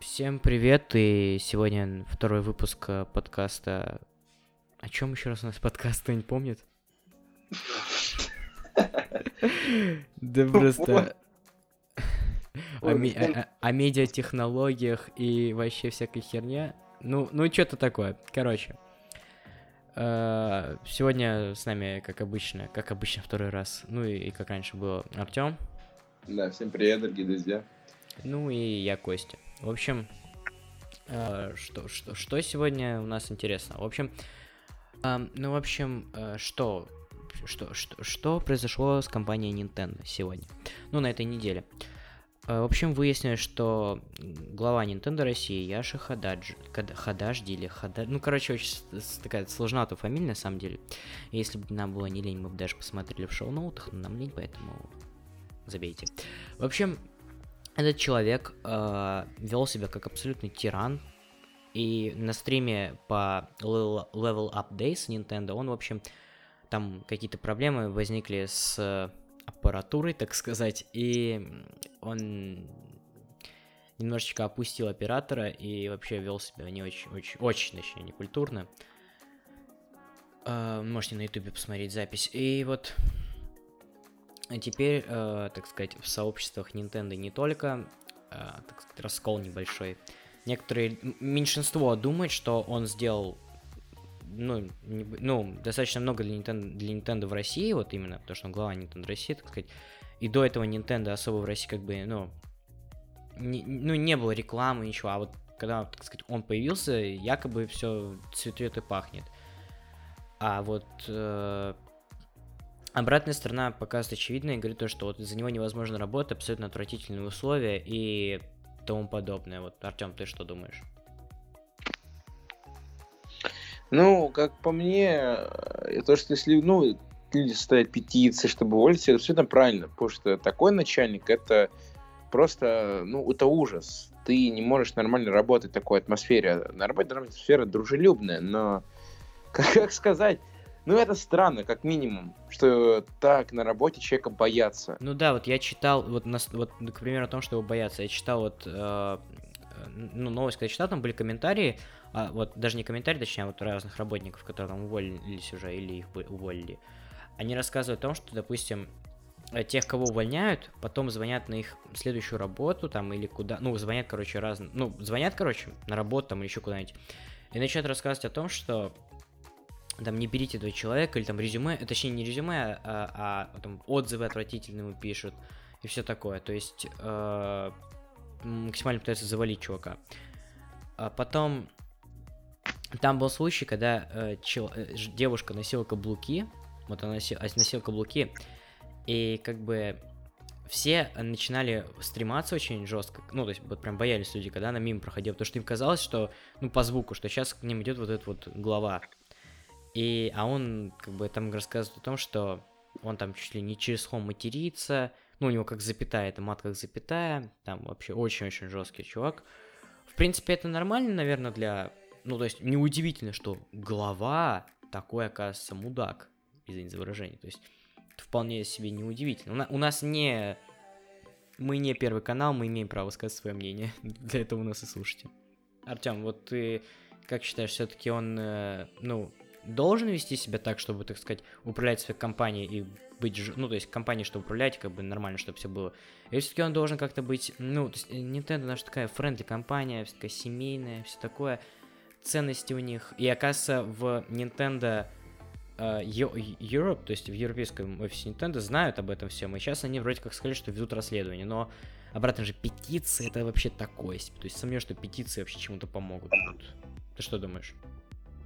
Всем привет, и сегодня второй выпуск э, подкаста... О чем еще раз у нас подкаст, кто не помнит? Да просто... О, ми- о- медиатехнологиях и вообще всякой херне. Ну, ну что-то такое. Короче. э, Сегодня с нами, как обычно, как обычно второй раз, ну и, и как раньше было, Артем, Да, всем привет, дорогие друзья. ну и я Костя. В общем, э, что, что, что сегодня у нас интересно? В общем, ам, ну, в общем, э, что, что, что, что произошло с компанией Nintendo сегодня? Ну, на этой неделе. Э, В общем, выяснилось, что глава Nintendo России Яша Хададжи, Кад- Хадажди или Хада... Ну, короче, очень такая сложноватая фамилия, на самом деле. Если бы нам было не лень, мы бы даже посмотрели в шоу-ноутах, но нам лень, поэтому забейте. В общем, этот человек э, вел себя как абсолютный тиран. И на стриме по Level Up Days Nintendo он, в общем, там какие-то проблемы возникли с э, аппаратурой, так сказать, и он немножечко опустил оператора и вообще вел себя не очень, очень, очень, точнее, некультурно. Э, можете на ютубе посмотреть запись. И вот теперь, э, так сказать, в сообществах Nintendo не только, э, так сказать, раскол небольшой. Некоторые, меньшинство думает, что он сделал, ну, не ну, достаточно много для Nintendo, для Nintendo в России, вот именно, потому что он глава Nintendo России, так сказать. И до этого Nintendo особо в России как бы, ну, не, ну, не было рекламы, ничего, а вот когда, так сказать, он появился, якобы все цветет и пахнет. А вот э, Обратная сторона показывает очевидно и говорит то, что вот из-за него невозможно работать, абсолютно отвратительные условия и тому подобное. Вот, Артем, ты что думаешь? Ну, как по мне, э, то, что если, ну, люди ставят петиции, чтобы уволить, это абсолютно правильно, потому что такой начальник, это просто, ну, это ужас. Ты не можешь нормально работать в такой атмосфере. На атмосфера дружелюбная, но, как, как сказать, ну, это странно, как минимум, что так на работе человека боятся. Ну да, вот я читал, вот, нас, вот к примеру, о том, что его боятся, я читал вот, э, э, ну, новость, когда читал, там были комментарии, а, вот даже не комментарии, точнее, а вот разных работников, которые там уволились уже или их уволили. Они рассказывают о том, что, допустим, э, тех, кого увольняют, потом звонят на их следующую работу там или куда, ну, звонят, короче, разные, ну, звонят, короче, на работу там или еще куда-нибудь, и начинают рассказывать о том, что там не берите этого человека, или там резюме, э, точнее не резюме, а, а там отзывы отвратительные ему пишут, и все такое. То есть э, максимально пытаются завалить чувака. А потом там был случай, когда э, чел- э, девушка носила каблуки, вот она носи- а, носила каблуки, и как бы все начинали стрематься очень жестко, ну, то есть вот прям боялись люди, когда она мимо проходила, потому что им казалось, что, ну, по звуку, что сейчас к ним идет вот этот вот глава. И, а он как бы там рассказывает о том, что он там чуть ли не через хом матерится, ну, у него как запятая, это мат как запятая, там вообще очень-очень жесткий чувак. В принципе, это нормально, наверное, для... Ну, то есть, неудивительно, что глава такой, оказывается, мудак, извините за выражение. То есть, это вполне себе неудивительно. У, на- у нас не... Мы не первый канал, мы имеем право сказать свое мнение. Для этого у нас и слушайте. Артем, вот ты как считаешь, все-таки он, э, ну, должен вести себя так, чтобы, так сказать, управлять своей компанией и быть, ну, то есть компанией, чтобы управлять, как бы нормально, чтобы все было. Или все-таки он должен как-то быть, ну, то есть э, Nintendo наша такая френдли компания, вся такая семейная, все такое, ценности у них. И оказывается, в Nintendo э, Europe, то есть в европейском офисе Nintendo, знают об этом всем. И сейчас они вроде как сказали, что ведут расследование. Но обратно же петиции это вообще такое. То есть сомневаюсь, что петиции вообще чему-то помогут. Ты что думаешь?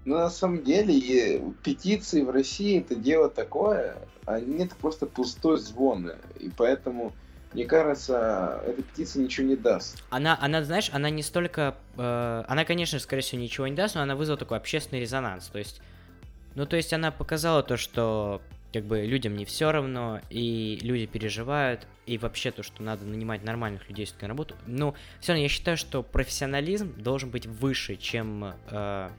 Ну, на самом деле, петиции в России это дело такое, они это просто пустой звон. И поэтому, мне кажется, эта петиция ничего не даст. Она, она, знаешь, она не столько... э, она, конечно, скорее всего, ничего не даст, но она вызвала такой общественный резонанс. То есть... Ну, то есть она показала то, что как бы людям не все равно, и люди переживают, и вообще то, что надо нанимать нормальных людей на работу. Ну, все равно я считаю, что профессионализм должен быть выше, чем э,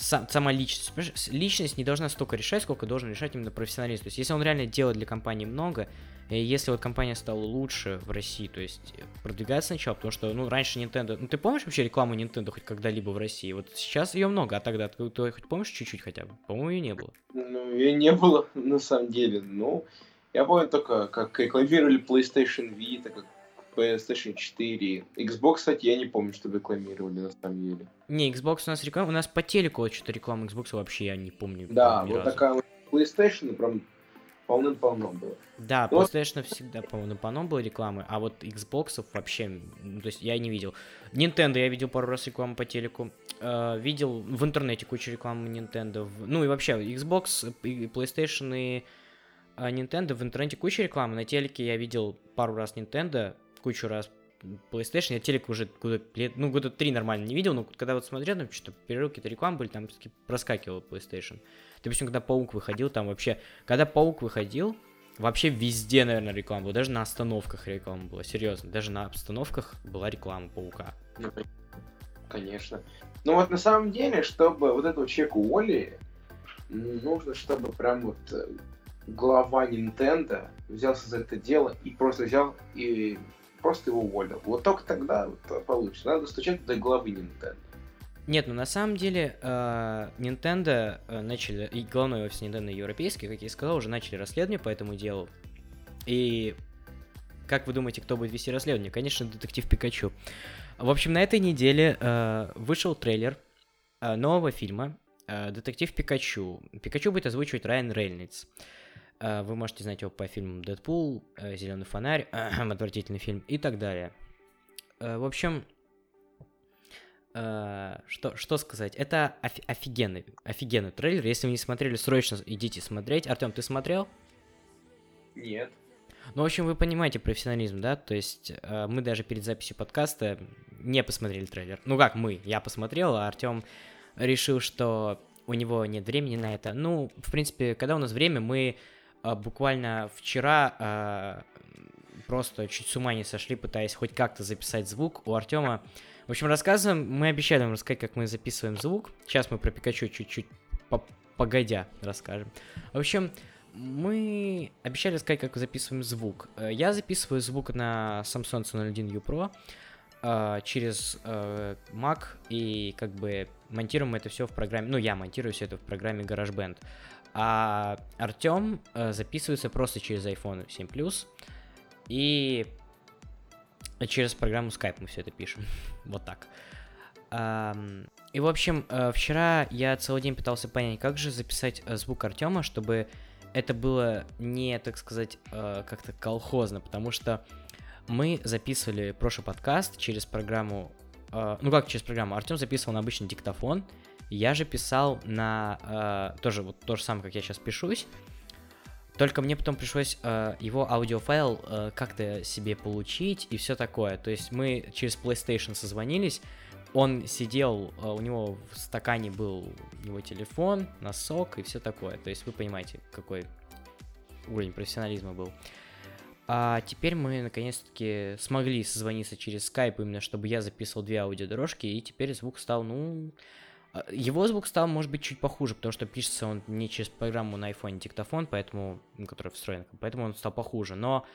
сам- сама личность. Личность не должна столько решать, сколько должен решать именно профессионализм. То есть, если он реально делает для компании много, И если вот компания стала лучше в России, то есть продвигаться сначала, потому что, ну, раньше Nintendo... Ну, ты помнишь вообще рекламу Nintendo хоть когда-либо в России? Вот сейчас ее много, а тогда ты, ты хоть помнишь чуть-чуть хотя бы? По-моему, ее не было. Ну, ее не было, на самом деле. Ну, я помню только, как рекламировали PlayStation Vita, как PlayStation 4. Xbox, кстати, я не помню, чтобы рекламировали на самом деле. Не, Xbox у нас реклама, у нас по телеку что-то реклама Xbox вообще я не помню. Да, вот разу. такая вот PlayStation прям полным-полно было. Да, Но... PlayStation всегда полным-полно было рекламы, а вот Xbox вообще, ну, то есть я не видел. Nintendo я видел пару раз рекламу по телеку. Э, видел в интернете кучу рекламы Nintendo. Ну и вообще, Xbox, и PlayStation и а, Nintendo в интернете куча рекламы. На телеке я видел пару раз Nintendo, кучу раз PlayStation, я телек уже года, ну, года три нормально не видел, но когда вот смотрел, там что-то перерывки какие-то рекламы были, там проскакивал PlayStation. Допустим, когда Паук выходил, там вообще, когда Паук выходил, вообще везде, наверное, реклама была, даже на остановках реклама была, серьезно, даже на остановках была реклама Паука. Ну, конечно. Ну вот на самом деле, чтобы вот этого человека уволили, нужно, чтобы прям вот э, глава Nintendo взялся за это дело и просто взял и просто его уволил. Вот только тогда вот получится. Надо стучать до главы Nintendo. Нет, ну на самом деле э, Nintendo э, начали, и главное офис Nintendo европейский, как я и сказал, уже начали расследование по этому делу. И как вы думаете, кто будет вести расследование? Конечно, детектив Пикачу. В общем, на этой неделе э, вышел трейлер э, нового фильма э, «Детектив Пикачу». Пикачу будет озвучивать Райан Рейнольдс. Вы можете знать его по фильмам «Дэдпул», э, «Зеленый фонарь», отвратительный фильм и так далее. Э, в общем, что, что сказать? Это офи- офигенный, офигенный трейлер. Если вы не смотрели, срочно идите смотреть. Артем, ты смотрел? Нет. Ну, в общем, вы понимаете профессионализм, да? То есть мы даже перед записью подкаста не посмотрели трейлер. Ну как мы? Я посмотрел, а Артем решил, что у него нет времени на это. Ну, в принципе, когда у нас время, мы буквально вчера а, просто чуть с ума не сошли, пытаясь хоть как-то записать звук у Артема. В общем, рассказываем, мы обещали вам рассказать, как мы записываем звук. Сейчас мы про Пикачу чуть-чуть погодя расскажем. В общем, мы обещали рассказать, как записываем звук. Э, я записываю звук на Samsung C01U Pro э, через э, Mac и как бы монтируем это все в программе, ну я монтирую все это в программе GarageBand. А Артем э, записывается просто через iPhone 7 Plus. И через программу Skype мы все это пишем. вот так. И, в общем, э, вчера я целый день пытался понять, как же записать э, звук Артема, чтобы это было не, так сказать, как-то колхозно, потому что мы записывали прошлый подкаст через программу, ну как через программу, Артем записывал на обычный диктофон, я же писал на... Э, тоже вот то же самое, как я сейчас пишусь. Только мне потом пришлось э, его аудиофайл э, как-то себе получить и все такое. То есть мы через PlayStation созвонились, он сидел, э, у него в стакане был его телефон, носок и все такое. То есть вы понимаете, какой уровень профессионализма был. А теперь мы наконец-таки смогли созвониться через Skype, именно чтобы я записывал две аудиодорожки, и теперь звук стал, ну, его звук стал, может быть, чуть похуже, потому что пишется он не через программу на iPhone диктофон, поэтому, который встроен, поэтому он стал похуже. Но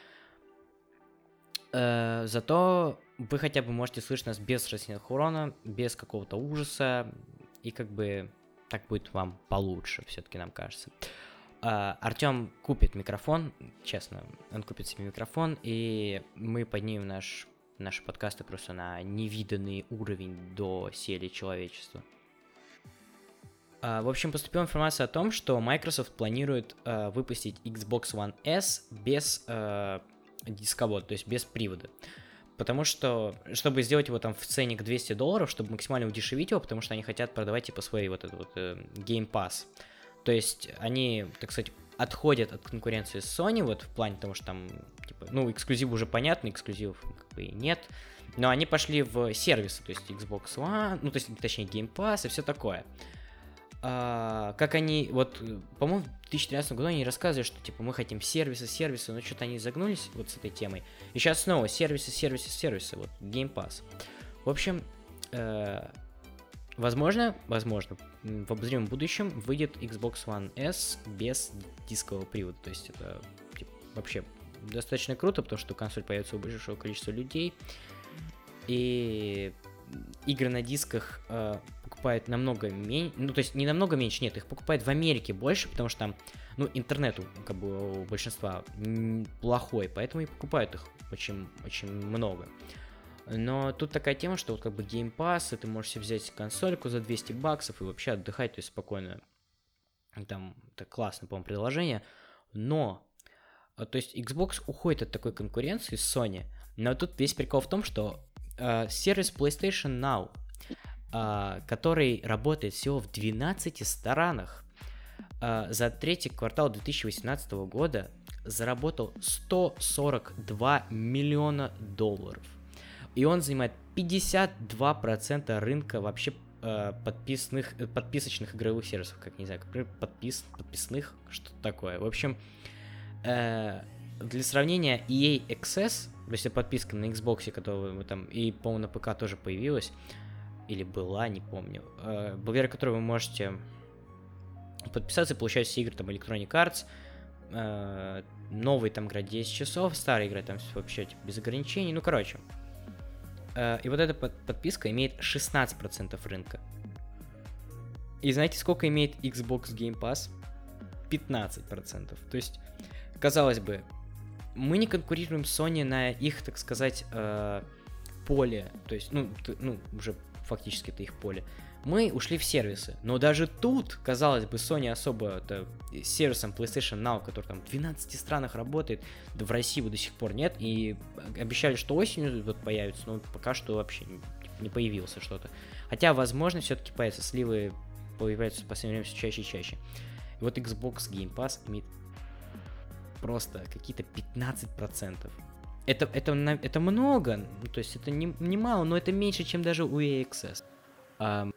э, зато вы хотя бы можете слышать нас без рассинхрона, без какого-то ужаса, и как бы так будет вам получше, все-таки нам кажется. Э, Артем купит микрофон, честно, он купит себе микрофон, и мы поднимем наш, наши подкасты просто на невиданный уровень до сели человечества. А, в общем, поступила информация о том, что Microsoft планирует э, выпустить Xbox One S без э, дисковода, то есть без привода. Потому что, чтобы сделать его там в ценник 200 долларов, чтобы максимально удешевить его, потому что они хотят продавать типа свой вот этот вот э, Game Pass. То есть они, так сказать, отходят от конкуренции с Sony, вот в плане того, что там, типа, ну, эксклюзив уже понятно, эксклюзивов как бы и нет. Но они пошли в сервисы, то есть Xbox One, ну, то есть, точнее, Game Pass и все такое а, как они, вот, по-моему, в 2013 году они рассказывали, что, типа, мы хотим сервисы, сервисы, но что-то они загнулись вот с этой темой. И сейчас снова сервисы, сервисы, сервисы, вот, Game Pass. В общем, э, возможно, возможно, в обозримом будущем выйдет Xbox One S без дискового привода, то есть это, типа, вообще достаточно круто, потому что консоль появится у большого количества людей. И игры на дисках э, покупают намного меньше, ну то есть не намного меньше, нет, их покупают в Америке больше, потому что там, ну интернет как бы у большинства плохой, поэтому и покупают их очень, очень много. Но тут такая тема, что вот как бы Game Pass, и ты можешь себе взять консольку за 200 баксов и вообще отдыхать, то есть спокойно. Там, это классное, по-моему, предложение. Но, э, то есть Xbox уходит от такой конкуренции с Sony, но тут весь прикол в том, что э, сервис PlayStation Now, который работает всего в 12 странах, э, за третий квартал 2018 года заработал 142 миллиона долларов. И он занимает 52% рынка вообще э, подписных, подписочных игровых сервисов, как не знаю, подпис, подписных, что такое. В общем, э, для сравнения, EA Access, то есть подписка на Xbox, которая там, и, по-моему, на ПК тоже появилась, или была, не помню, э, благодаря которой вы можете подписаться и получать все игры, там, Electronic Arts, э, новый там играть 10 часов, старый играть там вообще типа, без ограничений, ну, короче. Э, и вот эта под подписка имеет 16% рынка. И знаете, сколько имеет Xbox Game Pass? 15%. То есть, казалось бы, мы не конкурируем с Sony на их, так сказать, э, поле. То есть, ну, ну, уже фактически это их поле. Мы ушли в сервисы. Но даже тут, казалось бы, Sony особо это, сервисом PlayStation Now, который там в 12 странах работает, в России до сих пор нет. И обещали, что осенью вот появится, но пока что вообще не, не появился что-то. Хотя, возможно, все-таки появится. Сливы появляются в последнее время все чаще и чаще. Вот Xbox Game Pass имеет просто какие-то 15%. Это, это, это много, ну, то есть это не, не мало, но это меньше, чем даже у EXS. А,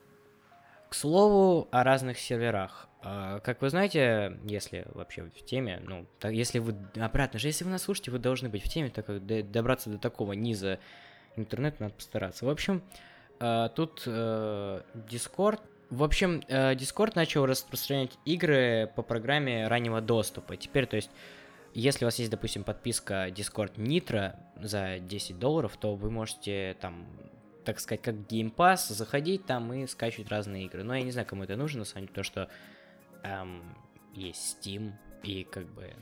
к слову о разных серверах. А, как вы знаете, если вообще в теме, ну, так, если вы, обратно же, если вы нас слушаете, вы должны быть в теме, так как добраться до такого низа интернета надо постараться. В общем, а, тут э, Discord в общем, э, Discord начал распространять игры по программе раннего доступа. Теперь, то есть, если у вас есть, допустим, подписка Discord Nitro за 10 долларов, то вы можете там, так сказать, как Game Pass, заходить там и скачивать разные игры. Но я не знаю, кому это нужно, на самом деле, то что эм, есть Steam, и как бы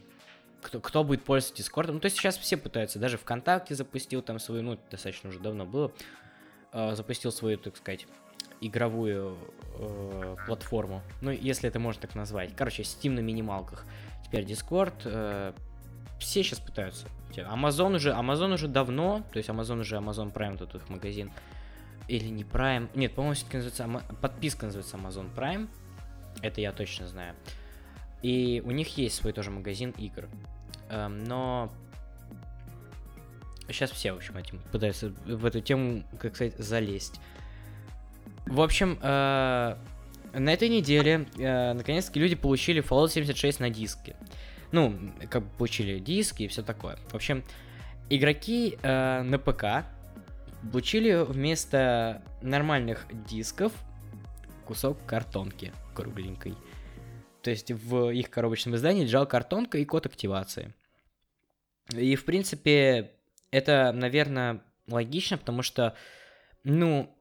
кто, кто будет пользоваться Discord. Ну, то есть сейчас все пытаются, даже ВКонтакте запустил там свою, ну, достаточно уже давно было, э, запустил свою, так сказать, игровую э, платформу. Ну, если это можно так назвать. Короче, Steam на минималках. Теперь Discord. Э, все сейчас пытаются. Amazon уже, Amazon уже давно, то есть Amazon уже Amazon Prime, тут их магазин. Или не Prime. Нет, по-моему, все-таки называется, подписка называется Amazon Prime. Это я точно знаю. И у них есть свой тоже магазин игр. Эм, но сейчас все, в общем, этим пытаются в эту тему, как сказать, залезть. В общем, э, на этой неделе э, наконец-таки люди получили Fallout 76 на диске. Ну, как бы получили диски и все такое. В общем, игроки э, на ПК получили вместо нормальных дисков кусок картонки кругленькой. То есть в их коробочном издании лежала картонка и код активации. И, в принципе, это, наверное, логично, потому что, ну,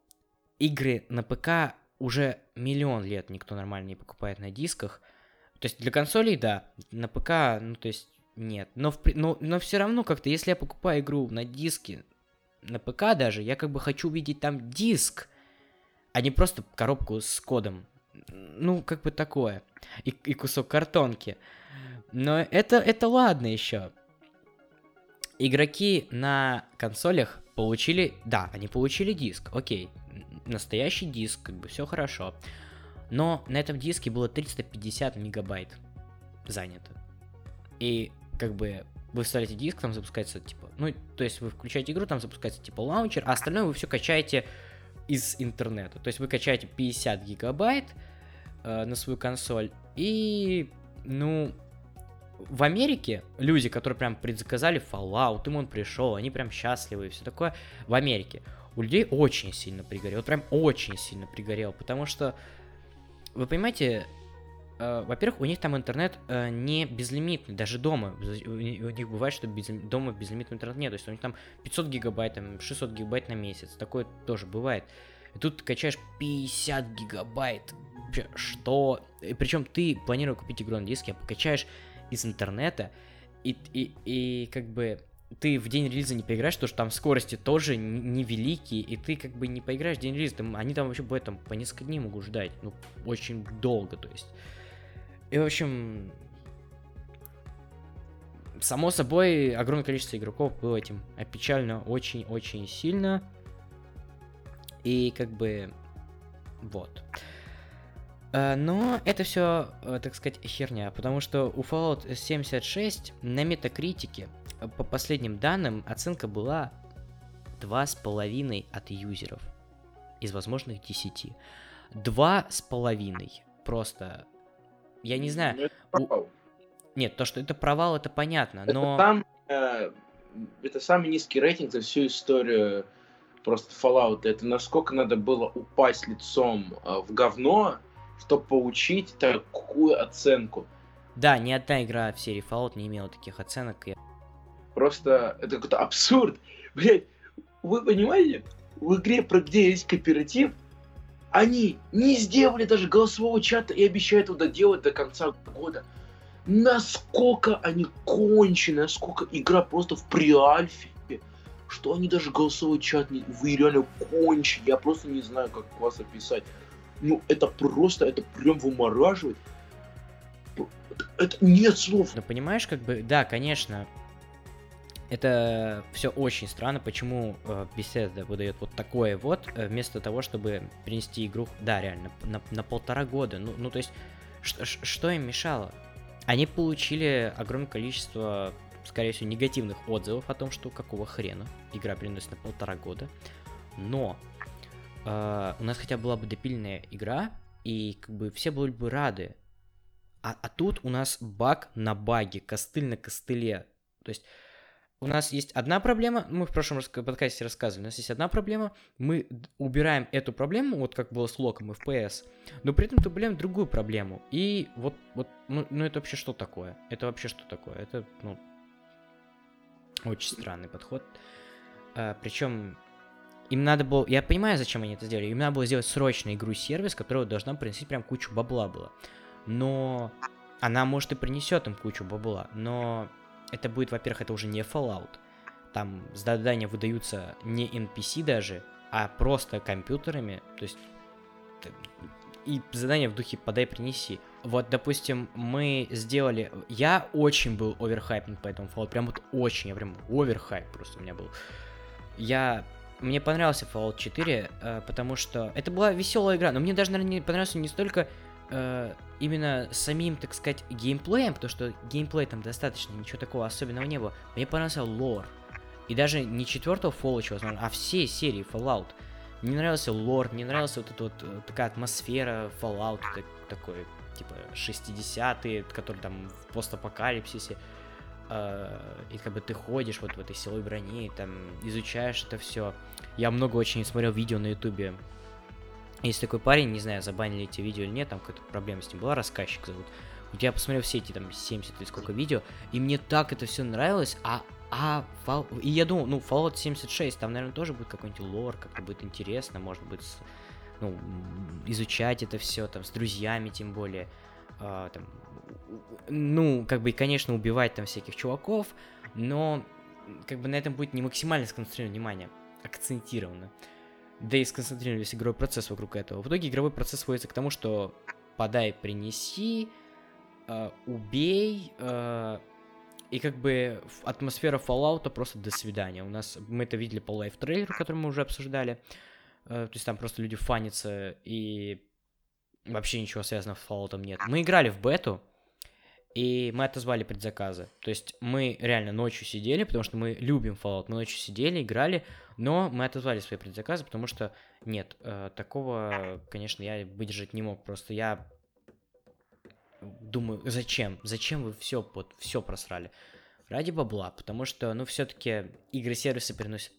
игры на ПК уже миллион лет никто нормально не покупает на дисках. То есть для консолей, да, на ПК, ну, то есть нет. Но, в, но, но все равно как-то, если я покупаю игру на диске, на ПК даже, я как бы хочу увидеть там диск, а не просто коробку с кодом. Ну, как бы такое. И, и кусок картонки. Но это, это ладно еще. Игроки на консолях получили... Да, они получили диск, окей настоящий диск, как бы все хорошо. Но на этом диске было 350 мегабайт занято. И как бы вы вставляете диск, там запускается типа, ну, то есть вы включаете игру, там запускается типа лаунчер, а остальное вы все качаете из интернета. То есть вы качаете 50 гигабайт э, на свою консоль, и, ну, в Америке люди, которые прям предзаказали Fallout, им он пришел, они прям счастливы и все такое, в Америке у людей очень сильно пригорел, прям очень сильно пригорел, потому что, вы понимаете, э, во-первых, у них там интернет э, не безлимитный, даже дома. У них бывает, что без, дома безлимитный интернет нет. То есть у них там 500 гигабайт, там 600 гигабайт на месяц. Такое тоже бывает. И тут ты качаешь 50 гигабайт. Что? Причем ты планировал купить игру на диске, а покачаешь из интернета, и, и, и как бы ты в день релиза не поиграешь, потому что там скорости тоже невеликие, и ты как бы не поиграешь в день релиза, там, они там вообще в этом по несколько дней могут ждать, ну, очень долго, то есть. И, в общем, само собой, огромное количество игроков было этим опечалено очень-очень сильно. И как бы вот. Э, но это все, э, так сказать, херня, потому что у Fallout 76 на метакритике, по последним данным, оценка была 2,5 от юзеров из возможных 10. 2,5. Просто, я не знаю... У... Нет, то, что это провал, это понятно, но... Это, сам, э, это самый низкий рейтинг за всю историю просто Fallout. Это насколько надо было упасть лицом э, в говно, чтобы получить такую оценку. Да, ни одна игра в серии Fallout не имела таких оценок. Просто это какой-то абсурд. Блять, вы понимаете, в игре, про где есть кооператив, они не сделали даже голосового чата и обещают его доделать до конца года. Насколько они кончены, насколько игра просто в приальфе что они даже голосовой чат не... Вы реально кончи. Я просто не знаю, как вас описать. Ну, это просто, это прям вымораживает. Это нет слов. Ну, понимаешь, как бы, да, конечно, это все очень странно, почему э, Bethesda выдает вот такое вот, э, вместо того, чтобы принести игру, да, реально, на, на полтора года. Ну, ну то есть, что им мешало? Они получили огромное количество скорее всего, негативных отзывов о том, что какого хрена игра приносит на полтора года. Но э, у нас хотя бы была бы допильная игра, и как бы все были бы рады. А, а тут у нас баг на баге, костыль на костыле. То есть у нас есть одна проблема, мы в прошлом подкасте рассказывали, у нас есть одна проблема, мы убираем эту проблему, вот как было с локом FPS, но при этом добавляем другую проблему. И вот, вот ну, ну это вообще что такое? Это вообще что такое? Это, ну, очень странный подход. А, причем им надо было... Я понимаю, зачем они это сделали. Им надо было сделать срочно игру-сервис, которая должна приносить прям кучу бабла было. Но она, может, и принесет им кучу бабла. Но это будет, во-первых, это уже не Fallout. Там задания выдаются не NPC даже, а просто компьютерами. То есть и задание в духе подай, принеси. Вот, допустим, мы сделали... Я очень был оверхайпнут по этому Fallout, прям вот очень, я прям оверхайп просто у меня был. Я... Мне понравился Fallout 4, э, потому что это была веселая игра, но мне даже, наверное, не понравился не столько э, именно самим, так сказать, геймплеем, потому что геймплей там достаточно, ничего такого особенного не было. Мне понравился лор. И даже не четвертого Fallout, возможно, а все серии Fallout. Мне нравился лор, мне нравилась вот эта вот э, такая атмосфера Fallout, так, такой, типа, 60-е, который там в постапокалипсисе. Э, и как бы ты ходишь вот в этой силой брони, там, изучаешь это все. Я много очень смотрел видео на ютубе. Есть такой парень, не знаю, забанили эти видео или нет, там какая-то проблема с ним была, рассказчик зовут. Я посмотрел все эти там 70 или сколько видео, и мне так это все нравилось, а а, Фал... и я думал, ну, Fallout 76, там, наверное, тоже будет какой-нибудь лор, как-то будет интересно, может быть, с, ну, изучать это все, там, с друзьями, тем более, а, там, ну, как бы, конечно, убивать там всяких чуваков, но, как бы, на этом будет не максимально сконцентрировано внимание, акцентировано. Да и сконцентрировали весь игровой процесс вокруг этого. В итоге игровой процесс сводится к тому, что подай, принеси, э, убей, э, и как бы атмосфера Fallout просто до свидания. У нас мы это видели по live-трейлеру, который мы уже обсуждали. Э, то есть там просто люди фанятся и вообще ничего связанного с Fallout нет. Мы играли в бету, и мы отозвали предзаказы. То есть мы реально ночью сидели, потому что мы любим Fallout. Мы ночью сидели, играли, но мы отозвали свои предзаказы, потому что нет, э, такого, конечно, я выдержать не мог. Просто я думаю, зачем? Зачем вы все, вот, все просрали? Ради бабла, потому что, ну, все-таки игры-сервисы приносят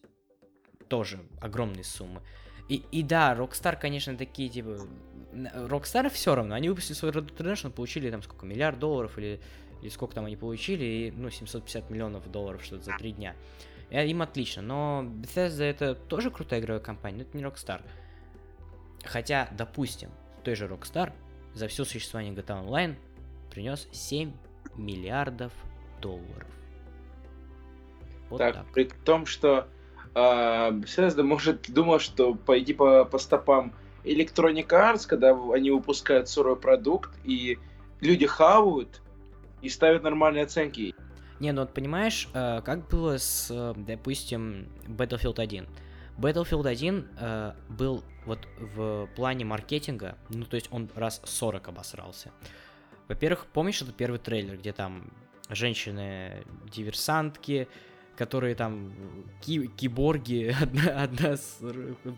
тоже огромные суммы. И, и да, Rockstar, конечно, такие, типа... Rockstar все равно, они выпустили свой Red Dead Redemption, получили там сколько, миллиард долларов или, или сколько там они получили, и, ну, 750 миллионов долларов что-то за три дня. И им отлично, но Bethesda это тоже крутая игровая компания, но это не Rockstar. Хотя, допустим, той же Rockstar за все существование GTA Online принес 7 миллиардов долларов. Вот так, так, при том, что э, Bethesda, может, думал, что пойти по, по стопам Electronic Arts, когда они выпускают сырой продукт, и люди хавают и ставят нормальные оценки. Не, ну вот понимаешь, э, как было с, э, допустим, Battlefield 1. Battlefield 1 э, был вот в плане маркетинга, ну то есть он раз 40 обосрался. Во-первых, помнишь этот первый трейлер, где там женщины-диверсантки, которые там ки- киборги, одна, одна с,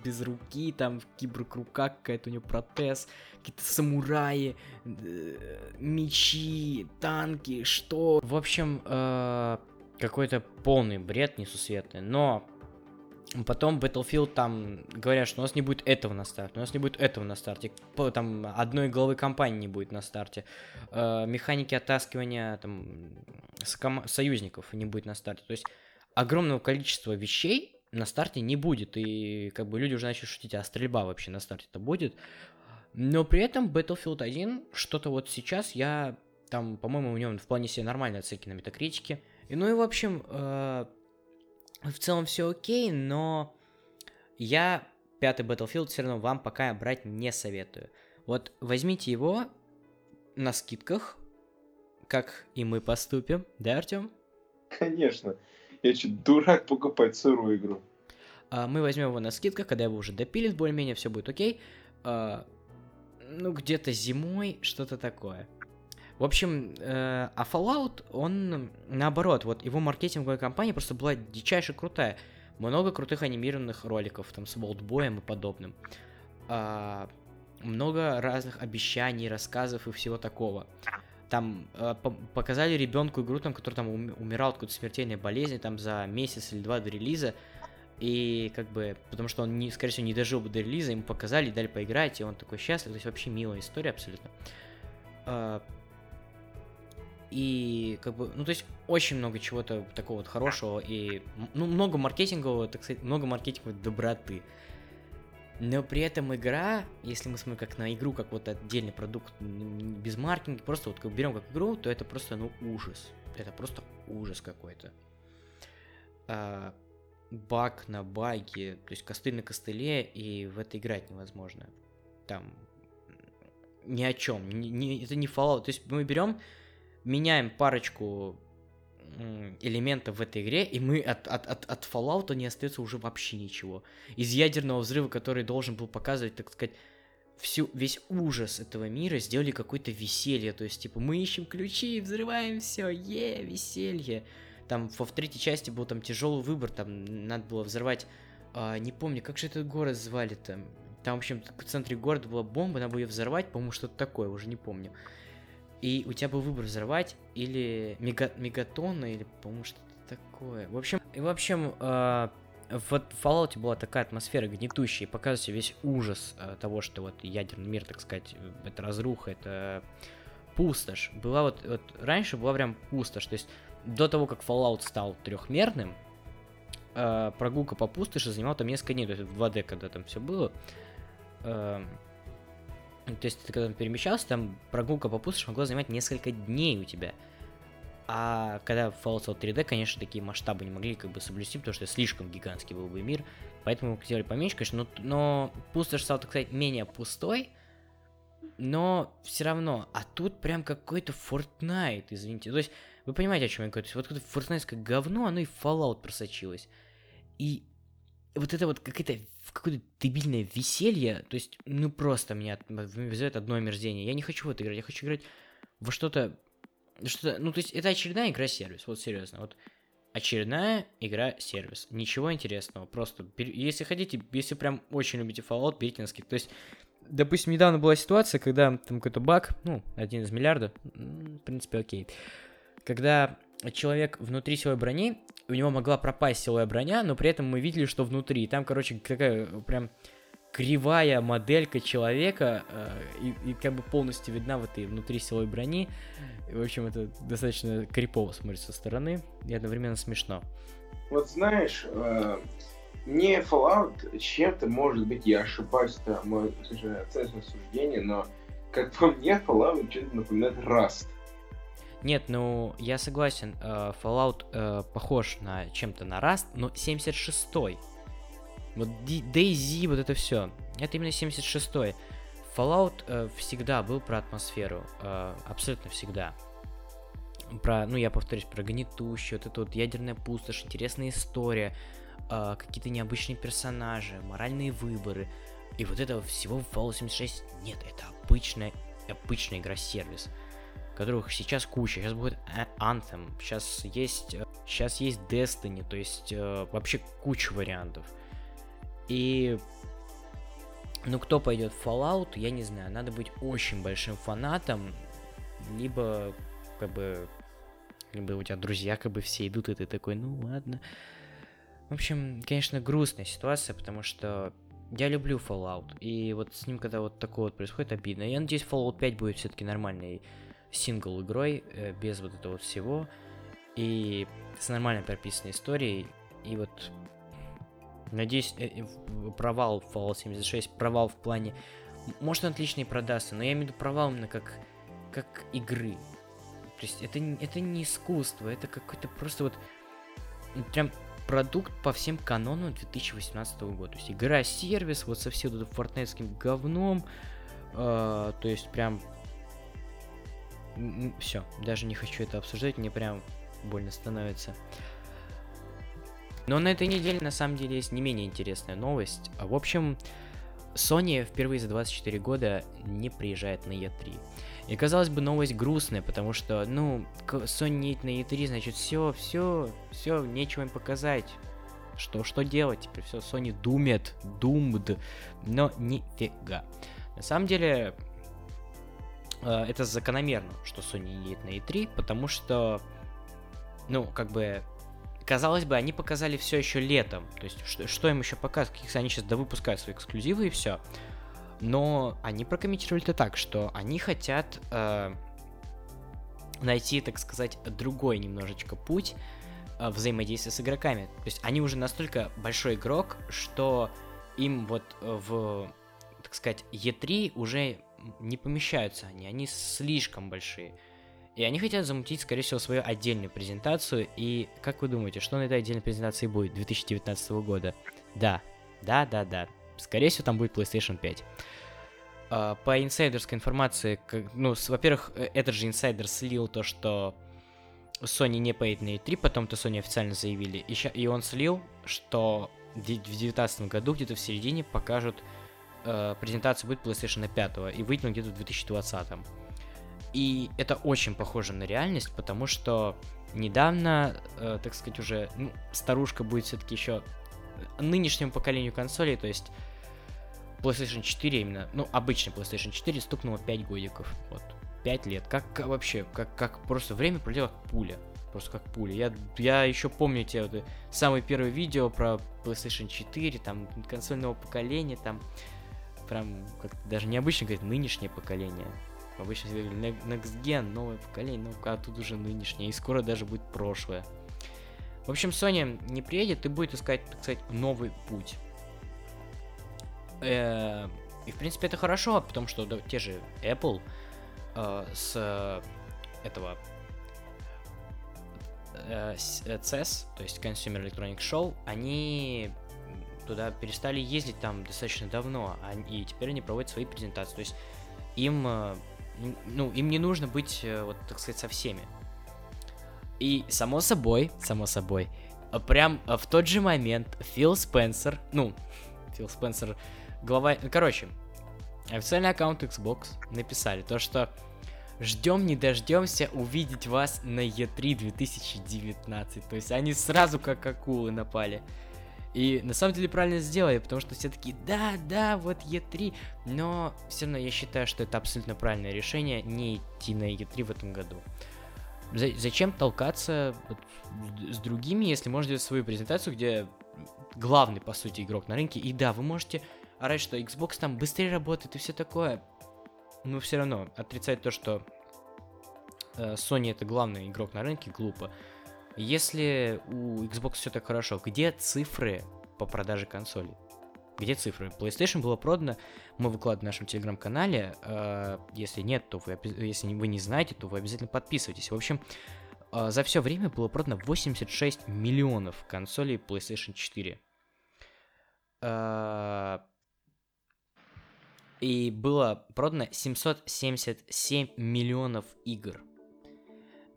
без руки, там в киборг рука какая-то у нее протез, какие-то самураи, э, мечи, танки, что? В общем, э, какой-то полный бред несусветный, но Потом Battlefield там говорят, что у нас не будет этого на старте, у нас не будет этого на старте, там одной главы компании не будет на старте, э, механики оттаскивания там союзников не будет на старте. То есть огромного количества вещей на старте не будет, и как бы люди уже начали шутить, а стрельба вообще на старте-то будет. Но при этом Battlefield 1, что-то вот сейчас я там, по-моему, у него в плане себе нормальные оценки на метакритике. И ну и в общем, э, в целом все окей, но я пятый Battlefield все равно вам пока брать не советую. Вот возьмите его на скидках, как и мы поступим, да, Артем? Конечно. Я что, дурак покупать сырую игру? А, мы возьмем его на скидках, когда его уже допилит, более-менее все будет окей. А, ну, где-то зимой, что-то такое. В общем, э, а Fallout, он наоборот, вот его маркетинговая кампания просто была дичайше крутая. Много крутых анимированных роликов, там, с Волтбоем и подобным. Э, много разных обещаний, рассказов и всего такого. Там э, по показали ребенку игру, там, который там умирал от какой-то смертельной болезни, там, за месяц или два до релиза. И как бы, потому что он, не, скорее всего, не дожил бы до релиза, ему показали, дали поиграть, и он такой счастлив. То есть вообще милая история абсолютно. Э, и как бы, ну то есть очень много чего-то такого вот хорошего и ну, много маркетингового, так сказать, много маркетинговой доброты. Но при этом игра, если мы смотрим как на игру, как вот отдельный продукт без маркетинга, просто вот как берем как игру, то это просто ну ужас. Это просто ужас какой-то. А, баг на баге, то есть костыль на костыле, и в это играть невозможно. Там ни о чем. Не, не, это не Fallout. То есть мы берем меняем парочку элементов в этой игре, и мы от, от, от, от Fallout не остается уже вообще ничего. Из ядерного взрыва, который должен был показывать, так сказать, всю, весь ужас этого мира, сделали какое-то веселье. То есть, типа, мы ищем ключи, взрываем все, е, веселье. Там в, в третьей части был там тяжелый выбор, там надо было взрывать, а, не помню, как же этот город звали-то. Там, в общем, в центре города была бомба, надо было ее взорвать, по-моему, что-то такое, уже не помню. И у тебя был выбор взорвать или мега мегатонны, или, по-моему, что-то такое. В общем, и в общем, э, в Fallout была такая атмосфера гнетущая, и показывается весь ужас э, того, что вот ядерный мир, так сказать, это разруха, это пустошь. Была вот, вот раньше была прям пустошь, то есть до того, как Fallout стал трехмерным, э, прогулка по пустоши занимала там несколько дней, то есть в 2D, когда там все было. Э, то есть ты когда перемещался, там прогулка по пустоши могла занимать несколько дней у тебя. А когда Fallout 3D, конечно, такие масштабы не могли как бы соблюсти, потому что слишком гигантский был бы мир. Поэтому сделали поменьше, конечно, но, но пустошь стала, так сказать, менее пустой. Но все равно, а тут прям какой-то Fortnite, извините. То есть, вы понимаете, о чем я говорю? То есть, вот какое-то фортнайтское говно, оно и Fallout просочилось. И вот это вот какая-то какое-то дебильное веселье, то есть, ну просто меня вызывает одно омерзение. Я не хочу в это играть, я хочу играть во что-то, что-то, ну то есть это очередная игра-сервис, вот серьезно, вот очередная игра-сервис, ничего интересного, просто, если хотите, если прям очень любите Fallout, берите на скид, то есть, допустим, недавно была ситуация, когда там какой-то баг, ну, один из миллиарда, в принципе, окей, когда человек внутри силовой брони, у него могла пропасть силовая броня, но при этом мы видели, что внутри. Там, короче, какая прям кривая моделька человека, э, и, и как бы полностью видна в этой внутри силовой брони. И, в общем, это достаточно крипово смотрится со стороны и одновременно смешно. Вот знаешь, э, не Fallout чем-то, может быть, я ошибаюсь, к сожалению, оценочное суждение, но, как по мне, Fallout чем-то напоминает Rust. Нет, ну, я согласен, э, Fallout э, похож на чем-то на Rust, но 76-й. Вот DayZ, вот это все. Это именно 76-й. Fallout э, всегда был про атмосферу. Абсолютно всегда. Про, ну, я повторюсь, про гнетущую, вот это вот ядерная пустошь, интересная история, какие-то необычные персонажи, моральные выборы. И вот этого всего в Fallout 76 нет. Это обычная, обычная игра-сервис которых сейчас куча. Сейчас будет Anthem, сейчас есть, сейчас есть Destiny, то есть э, вообще куча вариантов. И ну, кто пойдет в Fallout, я не знаю. Надо быть очень большим фанатом, либо как бы либо у тебя друзья как бы все идут, и ты такой, ну ладно. В общем, конечно, грустная ситуация, потому что я люблю Fallout, и вот с ним, когда вот такое вот происходит, обидно. Я надеюсь, Fallout 5 будет все-таки нормальной сингл игрой, э, без вот этого вот всего, и с нормально прописанной историей, и вот Надеюсь, э, э, провал Fallout 76, провал в плане... Может, он отлично и продастся, но я имею в виду провал именно как, как игры. То есть это, это не искусство, это какой-то просто вот... Прям продукт по всем канонам 2018 года. То есть игра-сервис, вот со всем этим фортнетским говном. Э, то есть прям... Все, даже не хочу это обсуждать, мне прям больно становится. Но на этой неделе на самом деле есть не менее интересная новость. В общем, Sony впервые за 24 года не приезжает на E3. И казалось бы, новость грустная, потому что, ну, Sony не едет на E3, значит, все, все, все, нечего им показать. Что, что делать теперь? Все, Sony думает, думд, но нифига. На самом деле, это закономерно, что Sony не едет на E3, потому что, ну, как бы, казалось бы, они показали все еще летом. То есть, что, что им еще показывать? Они сейчас довыпускают свои эксклюзивы и все. Но они прокомментировали это так, что они хотят э, найти, так сказать, другой немножечко путь э, взаимодействия с игроками. То есть они уже настолько большой игрок, что им вот в, так сказать, E3 уже не помещаются они, они слишком большие. И они хотят замутить, скорее всего, свою отдельную презентацию. И как вы думаете, что на этой отдельной презентации будет 2019 года? Да, да, да, да. Скорее всего, там будет PlayStation 5. Uh, по инсайдерской информации, ну, во-первых, э, этот же инсайдер слил то, что Sony не поедет на E3, потом-то Sony официально заявили, и он слил, что в 2019 году, где-то в середине, покажут uh, презентацию будет PlayStation 5, и выйдет он где-то в 2020. И это очень похоже на реальность, потому что недавно, э, так сказать, уже ну, старушка будет все-таки еще нынешнему поколению консолей, то есть PlayStation 4 именно, ну, обычный PlayStation 4 стукнуло 5 годиков. Вот. 5 лет. Как, как вообще, как, как просто время пролетело как пуля. Просто как пуля. Я, я еще помню те вот, самые первые видео про PlayStation 4, там, консольного поколения, там, прям, как даже необычно говорить, нынешнее поколение. Обычно всегда говорили Next Gen, новое поколение, ну а тут уже нынешнее, и скоро даже будет прошлое. В общем, Sony не приедет и будет искать, так сказать, новый путь. Э, и, в принципе, это хорошо, потому что да, те же Apple э, с э, этого CES, то есть Consumer Electronic Show, они туда перестали ездить там достаточно давно, и теперь они проводят свои презентации. То есть им ну, им не нужно быть, э, вот, так сказать, со всеми. И, само собой, само собой, прям в тот же момент Фил Спенсер, ну, Фил Спенсер, глава, короче, официальный аккаунт Xbox написали то, что ждем не дождемся увидеть вас на E3 2019. То есть они сразу как акулы напали. И на самом деле правильно сделали, потому что все таки да, да, вот Е3, но все равно я считаю, что это абсолютно правильное решение не идти на Е3 в этом году. За зачем толкаться с другими, если можно делать свою презентацию, где главный, по сути, игрок на рынке, и да, вы можете орать, что Xbox там быстрее работает и все такое. Но все равно отрицать то, что э, Sony это главный игрок на рынке, глупо. Если у Xbox все так хорошо, где цифры по продаже консолей? Где цифры? PlayStation было продано, мы выкладываем в нашем телеграм-канале. Э, если нет, то вы, если вы не знаете, то вы обязательно подписывайтесь. В общем, э, за все время было продано 86 миллионов консолей PlayStation 4. Э, и было продано 777 миллионов игр.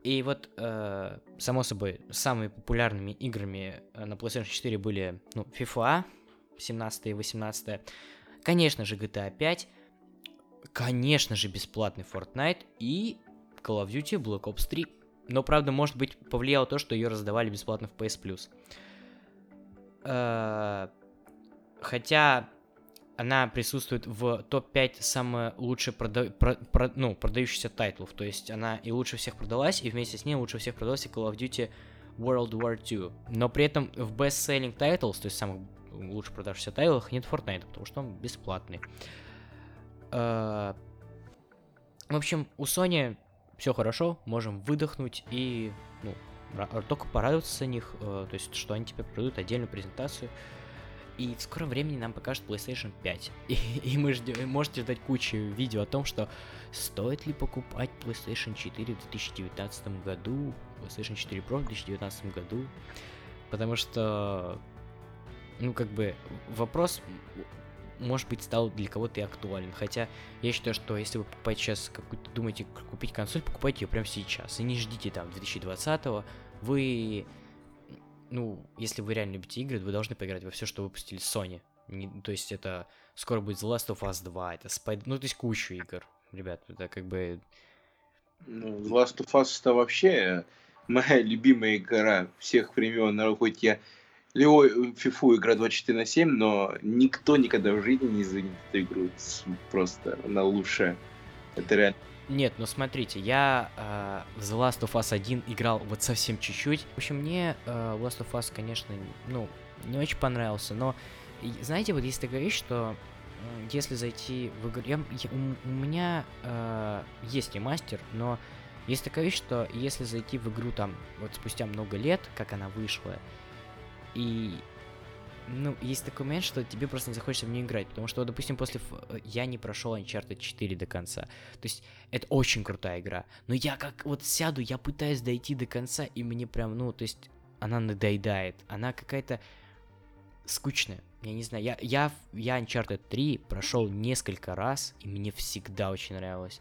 И вот, э, само собой, самыми популярными играми э, на PlayStation 4 были, ну, FIFA 17 и 18, конечно же, GTA 5, конечно же, бесплатный Fortnite и Call of Duty Black Ops 3. Но, правда, может быть, повлияло то, что ее раздавали бесплатно в PS Plus. Э, хотя она присутствует в топ-5 самых лучше прода- про- про- ну, продающихся тайтлов. То есть она и лучше всех продалась, и вместе с ней лучше всех продалась и Call of Duty World War II. Но при этом в best-selling titles, то есть самых лучше продавшихся тайтлах, нет Fortnite, потому что он бесплатный. Uh, в общем, у Sony все хорошо, можем выдохнуть и ну, только порадоваться за них, uh, то есть, что они теперь продают отдельную презентацию. И в скором времени нам покажут PlayStation 5. И, и мы ждем, можете ждать кучу видео о том, что стоит ли покупать PlayStation 4 в 2019 году, PlayStation 4 Pro в 2019 году. Потому что, ну, как бы, вопрос, может быть, стал для кого-то и актуален. Хотя я считаю, что если вы покупаете сейчас, какую-то думаете купить консоль, покупайте ее прямо сейчас. И не ждите там 2020 вы ну, если вы реально любите игры, вы должны поиграть во все, что выпустили Sony. Не, то есть это скоро будет The Last of Us 2, это Spider... Ну, то есть кучу игр, ребят, это как бы... Ну, The Last of Us это вообще моя любимая игра всех времен, но хоть я Лео Фифу игра 24 на 7, но никто никогда в жизни не заменит эту игру. Просто она лучшая. Это реально нет, ну смотрите, я э, в The Last of Us 1 играл вот совсем чуть-чуть. В общем, мне э, Last of Us, конечно, ну, не очень понравился, но знаете, вот есть такая вещь, что если зайти в игру... Я, я, у, у меня э, есть ремастер, но есть такая вещь, что если зайти в игру там вот спустя много лет, как она вышла, и ну, есть такой момент, что тебе просто не захочется в нее играть, потому что, допустим, после... Э, я не прошел Uncharted 4 до конца. То есть, это очень крутая игра. Но я как вот сяду, я пытаюсь дойти до конца, и мне прям, ну, то есть, она надоедает. Она какая-то скучная. Я не знаю, я, я, я Uncharted 3 прошел несколько раз, и мне всегда очень нравилось.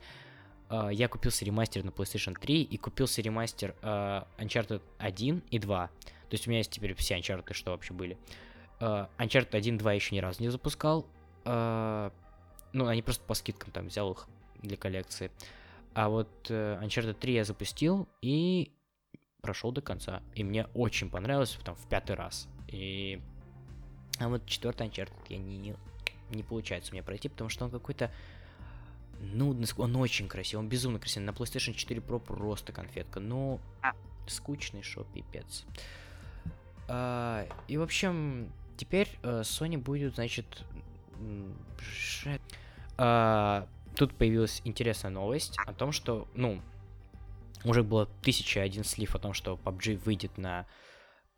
Uh, я купился ремастер на PlayStation 3 и купился ремастер uh, Uncharted 1 и 2. То есть у меня есть теперь все Uncharted, что вообще были. Uh, Uncharted 1, 2 еще ни разу не запускал. Uh, ну, они просто по скидкам там взял их для коллекции. А вот uh, Uncharted 3 я запустил и прошел до конца. И мне очень понравилось там в пятый раз. И... А вот четвертый Uncharted я не, не, не получается мне пройти, потому что он какой-то нудный, он очень красивый, он безумно красивый. На PlayStation 4 Pro просто конфетка, но скучный шоу, пипец. Uh, и, в общем, теперь э, Sony будет, значит... Э, тут появилась интересная новость о том, что, ну, уже было тысяча один слив о том, что PUBG выйдет на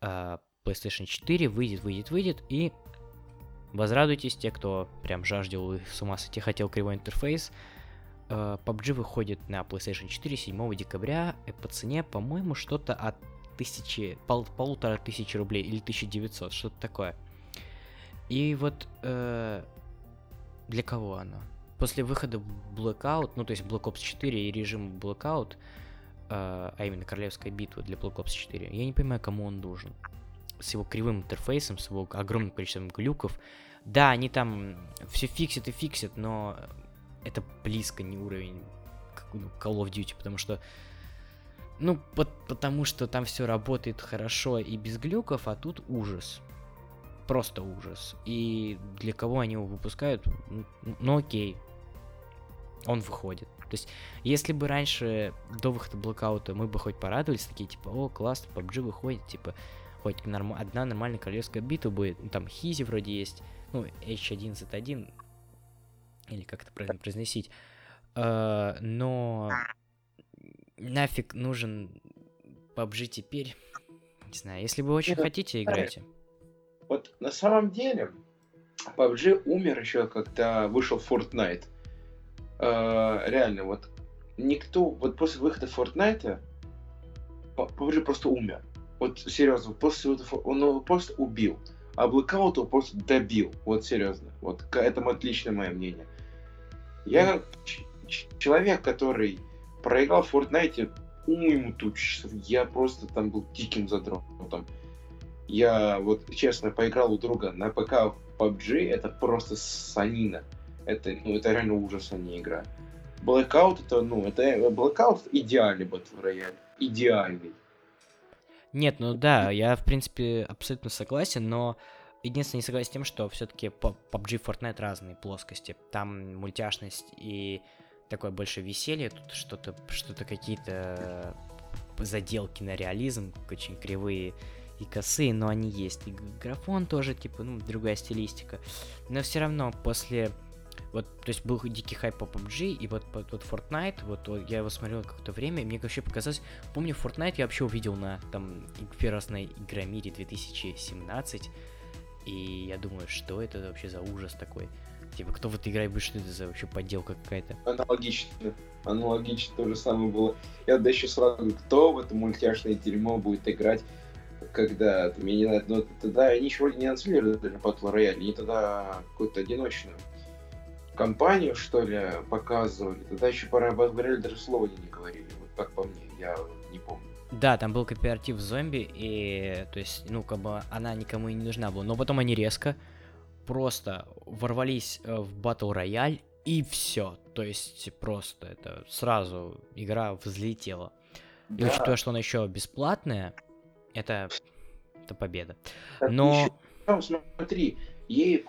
э, PlayStation 4, выйдет, выйдет, выйдет, и возрадуйтесь, те, кто прям жаждал с ума сойти, хотел кривой интерфейс. PUBG выходит на PlayStation 4 7 декабря и по цене, по-моему, что-то от тысячи, пол, полутора тысячи рублей или 1900, что-то такое. И вот э, для кого оно? После выхода Blackout, ну то есть Black Ops 4 и режим Blackout, э, а именно Королевская битва для Black Ops 4, я не понимаю, кому он нужен. С его кривым интерфейсом, с его огромным количеством глюков. Да, они там все фиксят и фиксят, но это близко не уровень Call of Duty, потому что ну, по потому что там все работает хорошо и без глюков, а тут ужас просто ужас. И для кого они его выпускают, ну окей, он выходит. То есть, если бы раньше, до выхода блокаута, мы бы хоть порадовались, такие, типа, о, классно, PUBG выходит, типа, хоть норм... одна нормальная королевская битва будет. Ну, там Хизи вроде есть, ну, H1Z1, или как это правильно произносить. Э, но нафиг нужен PUBG теперь? Не знаю, если вы очень Ну, хотите, играйте. Вот на самом деле PUBG умер еще, когда вышел Fortnite. Э, реально, вот никто, вот после выхода Fortnite PUBG просто умер. Вот серьезно, после он его просто убил. А Blackout его просто добил. Вот серьезно. Вот к этому отличное мое мнение. Я человек, который проиграл в Fortnite уйму тут часов. Я просто там был диким задротом. Я вот честно поиграл у друга на ПК в PUBG, это просто санина. Это, ну, это реально ужас, а не игра. Blackout это, ну, это Blackout идеальный Battle Royale. Идеальный. Нет, ну да, я в принципе абсолютно согласен, но единственное не согласен с тем, что все-таки PUBG и Fortnite разные плоскости. Там мультяшность и такое больше веселье, тут что-то, что-то какие-то заделки на реализм, очень кривые и косые, но они есть. И графон тоже, типа, ну, другая стилистика. Но все равно после... Вот, то есть был дикий хайп по PUBG, и вот, вот, вот Fortnite, вот, вот я его смотрел какое-то время, и мне вообще показалось, помню, Fortnite я вообще увидел на, там, первый раз на Игромире 2017, и я думаю, что это вообще за ужас такой? Типа, кто в этой игре будет, что это за вообще подделка какая-то? Аналогично. Аналогично то же самое было. Я да еще сразу, кто в это мультяшное дерьмо будет играть, когда там, я не знаю, ну, тогда они еще вроде не анонсировали даже Battle Royale, они тогда какую-то одиночную компанию, что ли, показывали. Тогда еще про Battle Royale даже слова не говорили. Вот как по мне, я не помню. Да, там был кооператив зомби, и, то есть, ну, как бы она никому и не нужна была. Но потом они резко просто ворвались э, в Battle Royale, и все. То есть, просто это сразу игра взлетела. И Да, учитывая, что она еще бесплатная, это, это победа. так Но... еще- смотри, ей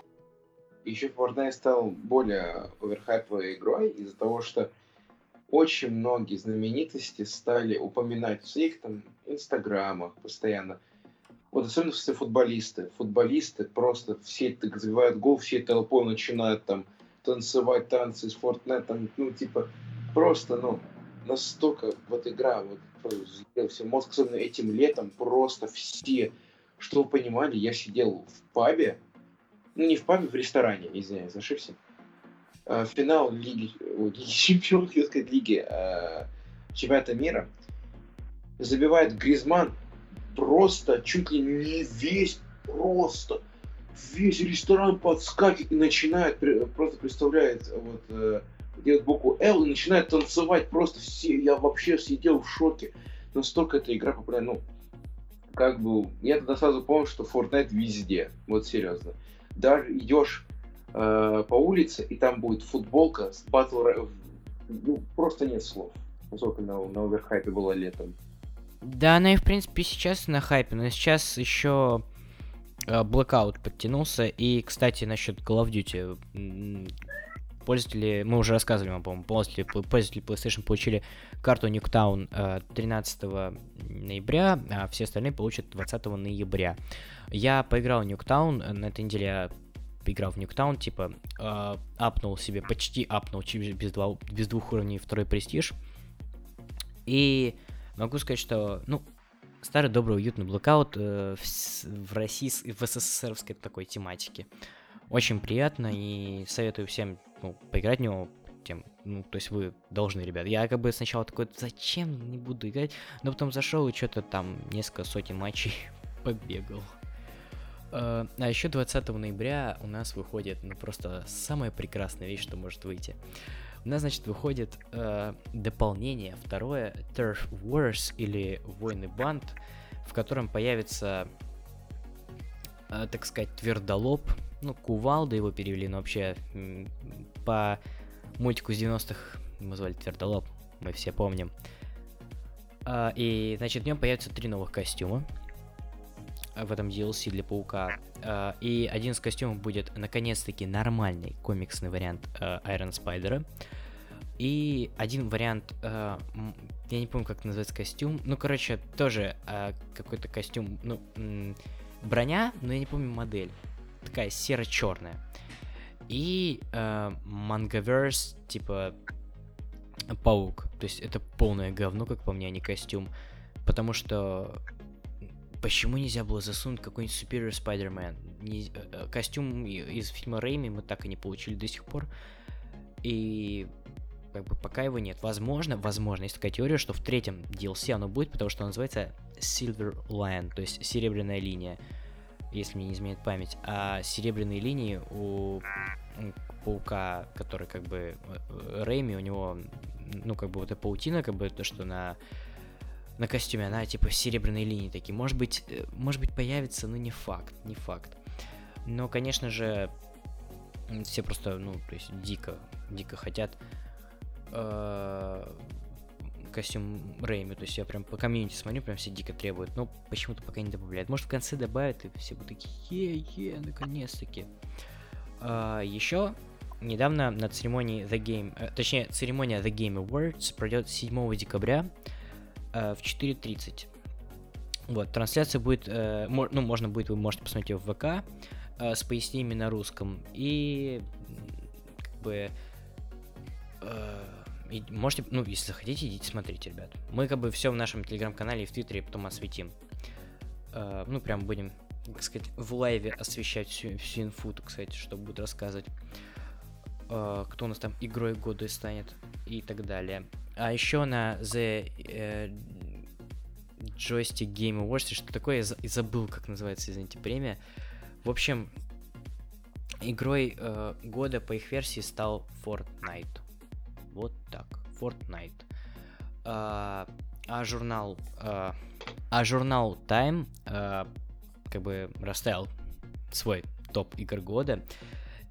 еще Fortnite стал более оверхайповой игрой из-за того, что очень многие знаменитости стали упоминать в своих там инстаграмах постоянно. Вот особенно все футболисты. Футболисты просто все так забивают гол, все толпой начинают там танцевать танцы с Fortnite, там, ну, типа, просто, ну, настолько вот игра, вот, все мозг, особенно этим летом, просто все, что вы понимали, я сидел в пабе, ну, не в пабе, в ресторане, извиняюсь, ошибся, Э, финал Лиги, ой, Лиги Чемпионов, хотел сказать, Лиги э, Чемпионата мира, забивает Гризман, просто чуть ли не весь, просто весь ресторан подскакивает и начинает, просто представляет, вот, э, делает букву L и начинает танцевать, просто все, я вообще сидел в шоке, настолько эта игра популярна, ну, как бы, я тогда сразу понял, что Fortnite везде, вот серьезно. Даже идешь э, по улице, и там будет футболка с Royale, ну, просто нет слов. Насколько на, на оверхайпе было летом. Да, она и в принципе сейчас на хайпе, но сейчас еще э, Blackout подтянулся. И, кстати, насчет Call of Duty. Пользователи, мы уже рассказывали вам, по-моему, пользователи, пользователи PlayStation получили карту э, 13 ноября, а все остальные получат 20 ноября. Я поиграл в Nuketown, э, на этой неделе я поиграл в Nuketown, типа, э, апнул себе, почти апнул без, два, без двух уровней второй престиж. И могу сказать, что, ну, старый добрый уютный блокаут э, в, в России, в СССРовской такой тематике. Очень приятно и советую всем ну, поиграть в него. Тем, ну, то есть вы должны, ребят. Я как бы сначала такой, зачем не буду играть, но потом зашел и что-то там несколько сотен матчей побегал. Э, А еще 20 ноября у нас выходит, ну просто самая прекрасная вещь, что может выйти. У нас, значит, выходит э, дополнение, второе, Turf Wars или Войны Банд, в котором появится, э, так сказать, твердолоб, ну, Кувалда его перевели, но вообще по мультику с 90-х его звали Твердолоб, мы все помним. А, и, значит, в нем появятся три новых костюма в этом DLC для Паука. А, и один из костюмов будет, наконец-таки, нормальный комиксный вариант э, Iron Спайдера. И один вариант, э, я не помню, как называется костюм. Ну, короче, тоже э, какой-то костюм, ну, броня, но я не помню модель. Такая серо-черная. И э, Mangaverse, типа, паук. То есть это полное говно, как по мне, а не костюм. Потому что почему нельзя было засунуть какой-нибудь Superior Spider-Man? Не, э, э, костюм из фильма Рейми мы так и не получили до сих пор. И как бы пока его нет. Возможно, возможно, есть такая теория, что в третьем DLC оно будет, потому что оно называется Silver Line, то есть серебряная линия, если мне не изменяет память. А серебряные линии у паука, который как бы э, Рейми, у него, ну, как бы вот эта паутина, как бы то, что на на костюме, она типа серебряные линии такие. Может быть, э, может быть появится, но не факт, не факт. Но, конечно же, все просто, ну, то есть дико, дико хотят э, костюм Рейми. То есть я прям по комьюнити смотрю, прям все дико требуют. Но почему-то пока не добавляют. Может в конце добавят, и все будут такие, е-е, наконец-таки. Э, еще недавно на церемонии The Game, э, точнее, церемония The Game Awards пройдет 7 декабря э, в 4.30. Вот, трансляция будет, э, мо, ну, можно будет, вы можете посмотреть ее в ВК э, с пояснениями на русском. И, как бы, э, и можете, ну, если захотите, идите смотрите, ребят. Мы, как бы, все в нашем телеграм-канале и в твиттере потом осветим. Э, ну, прям будем, так сказать, в лайве освещать всю, всю инфу, так сказать, что будет рассказывать. Э, кто у нас там игрой года станет и так далее. А еще на The э, Joystick Game Awards, что такое, я забыл, как называется, извините, премия. В общем, игрой э, года по их версии стал Fortnite. Вот так, Fortnite. А, а журнал, а, а журнал Time а, как бы расставил свой топ игр года.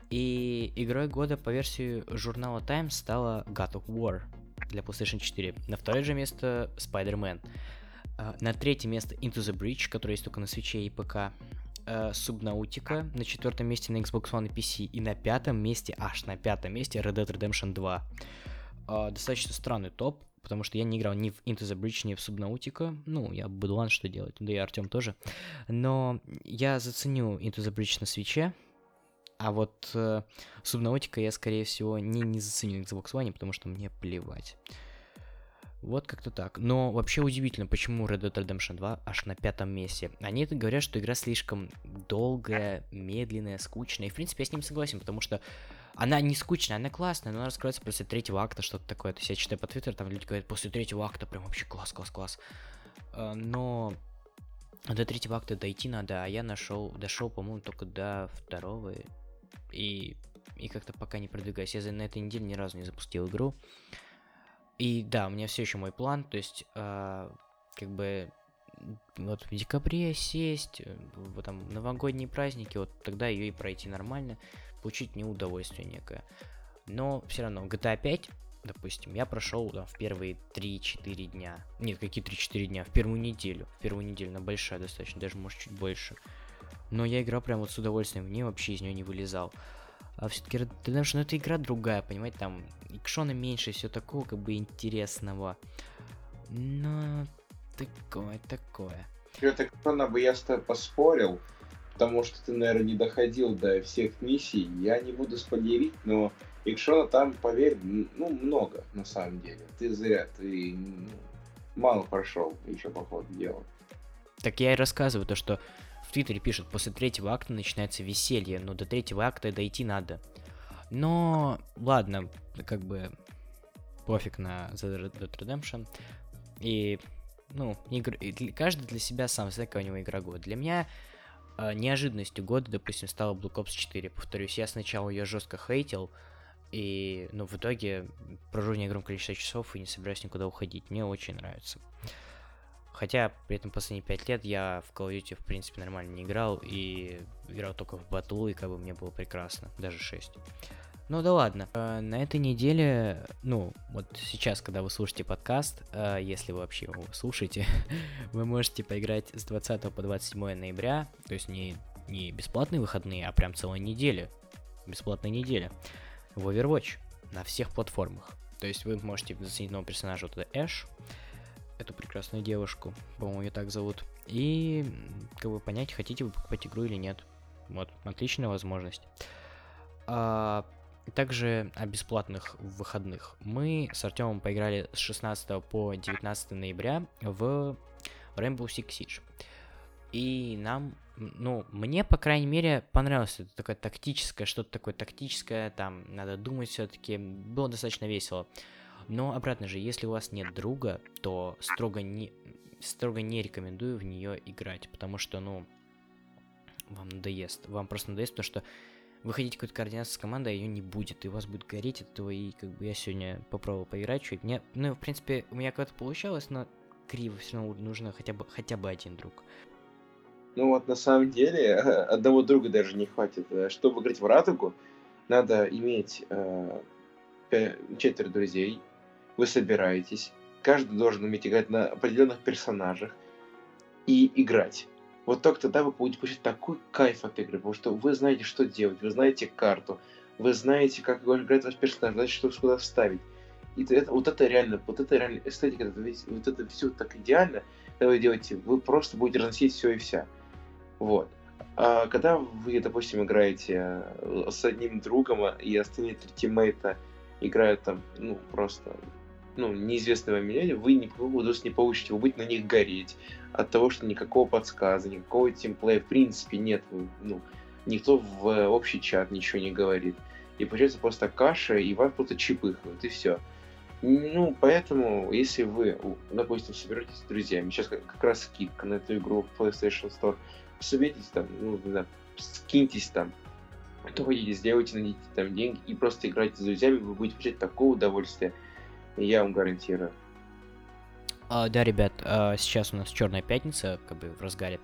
И игрой года по версии журнала Time стала God of War для PlayStation 4. На второе же место Spider-Man. На третье место Into the Breach, который есть только на свече и ПК. Subnautica на четвертом месте на Xbox One и PC. И на пятом месте, аж на пятом месте Red Dead Redemption 2. Uh, достаточно странный топ, потому что я не играл ни в Into the Breach, ни в Subnautica. Ну, я Бадлан, что делать, да и Артем тоже. Но я заценю Into the Breach на свече, а вот э, Субнаутика я, скорее всего, не, не заценил Xbox One, потому что мне плевать. Вот как-то так. Но вообще удивительно, почему Red Dead Redemption 2 аж на пятом месте. Они говорят, что игра слишком долгая, медленная, скучная. И, в принципе, я с ним согласен, потому что она не скучная, она классная, но она раскрывается после третьего акта, что-то такое. То есть я читаю по твиттеру, там люди говорят, после третьего акта прям вообще класс, класс, класс. Э, но до третьего акта дойти надо, а я нашел, дошел, по-моему, только до второго и, и как-то пока не продвигаюсь. Я за, на этой неделе ни разу не запустил игру. И да, у меня все еще мой план, то есть, э, как бы, вот в декабре сесть, э, вот там новогодние праздники, вот тогда ее и пройти нормально, получить мне удовольствие некое. Но все равно, GTA 5, допустим, я прошел да, в первые 3-4 дня. Нет, какие 3-4 дня? В первую неделю. В первую неделю, она большая достаточно, даже может чуть больше. Но я играл прям вот с удовольствием, мне вообще из нее не вылезал. А все-таки Red Redemption это игра другая, понимаете, там экшона меньше, все такого как бы интересного. Но такое, такое. Экшона бы я с тобой поспорил, потому что ты, наверное, не доходил до всех миссий. Я не буду спойлерить, но экшона там, поверь, ну, много на самом деле. Ты зря, ты ну, мало прошел еще по ходу дела. Так я и рассказываю то, что Твиттере пишут, после третьего акта начинается веселье, но до третьего акта дойти надо. Но, ладно, как бы пофиг на The Red Redemption. И, ну, игр... каждый для себя сам какая у него игра года. Для меня неожиданностью года, допустим, стала Black Ops 4. Повторюсь, я сначала ее жестко хейтил, и, ну, в итоге прожу неогромное количество часов и не собираюсь никуда уходить. Мне очень нравится. Хотя при этом последние 5 лет я в Call of Duty в принципе нормально не играл и играл только в батлу, и как бы мне было прекрасно, даже 6. Ну да ладно. Э, на этой неделе, ну, вот сейчас, когда вы слушаете подкаст, э, если вы вообще его слушаете, вы можете поиграть с 20 по 27 ноября, то есть не, не бесплатные выходные, а прям целая неделя, бесплатная неделя, в Overwatch на всех платформах. То есть вы можете заценить нового персонажа, вот это Эш, эту прекрасную девушку, по-моему, ее так зовут, и как бы понять, хотите вы покупать игру или нет. Вот, отличная возможность. А, также о бесплатных выходных. Мы с Артемом поиграли с 16 по 19 ноября в Rainbow Six Siege. И нам, ну, мне, по крайней мере, понравилось это такое тактическое, что-то такое тактическое, там, надо думать все-таки, было достаточно весело. Но обратно же, если у вас нет друга, то строго не, строго не рекомендую в нее играть, потому что, ну, вам надоест. Вам просто надоест, потому что вы хотите какую-то координацию с командой, а ее не будет, и у вас будет гореть от этого, и как бы я сегодня попробовал поиграть чуть. Мне, ну, в принципе, у меня как-то получалось, но криво все равно нужно хотя бы, хотя бы один друг. Ну вот на самом деле одного друга даже не хватит. Э, чтобы играть в Радугу, надо иметь э, четверо друзей, вы собираетесь, каждый должен уметь играть на определенных персонажах и играть. Вот только тогда вы будете получить такой кайф от игры, потому что вы знаете, что делать, вы знаете карту, вы знаете, как играть ваш персонаж, знаете, что сюда вставить. И это, вот это реально, вот это реально эстетика, это, вот это все так идеально, когда вы делаете, вы просто будете разносить все и вся. Вот. А когда вы, допустим, играете э, с одним другом, а, и остальные три тиммейта играют там, ну, просто, ну, неизвестного меня, вы никакого удовольствия не получите, вы будете на них гореть от того, что никакого подсказа, никакого тимплея в принципе нет, ну, никто в общий чат ничего не говорит. И получается просто каша, и вас просто чипыхают, и все. Ну, поэтому, если вы, допустим, соберетесь с друзьями, сейчас как, раз скидка на эту игру в PlayStation Store, соберитесь там, ну, не знаю, скиньтесь там, что хотите, сделайте, найдите там деньги и просто играйте с друзьями, вы будете получать такое удовольствие, я вам гарантирую. Uh, да, ребят, uh, сейчас у нас Черная пятница, как бы в разгаре.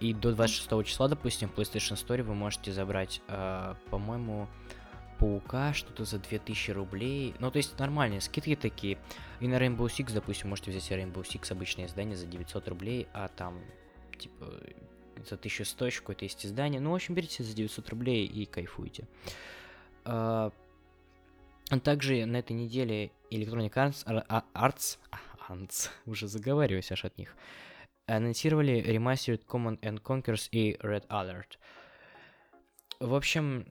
И до 26 числа, допустим, в PlayStation Store вы можете забрать, uh, по-моему, Паука что-то за 2000 рублей. Ну, то есть нормальные скидки такие. И на Rainbow Six, допустим, можете взять Rainbow Six обычное издание за 900 рублей, а там, типа, за 1100 еще какое-то есть издание. Ну, в общем, берите за 900 рублей и кайфуйте. А, также на этой неделе Electronic Arts, а, Arts, Arts уже заговариваюсь аж от них, анонсировали Remastered Command and Conquers и Red Alert. В общем,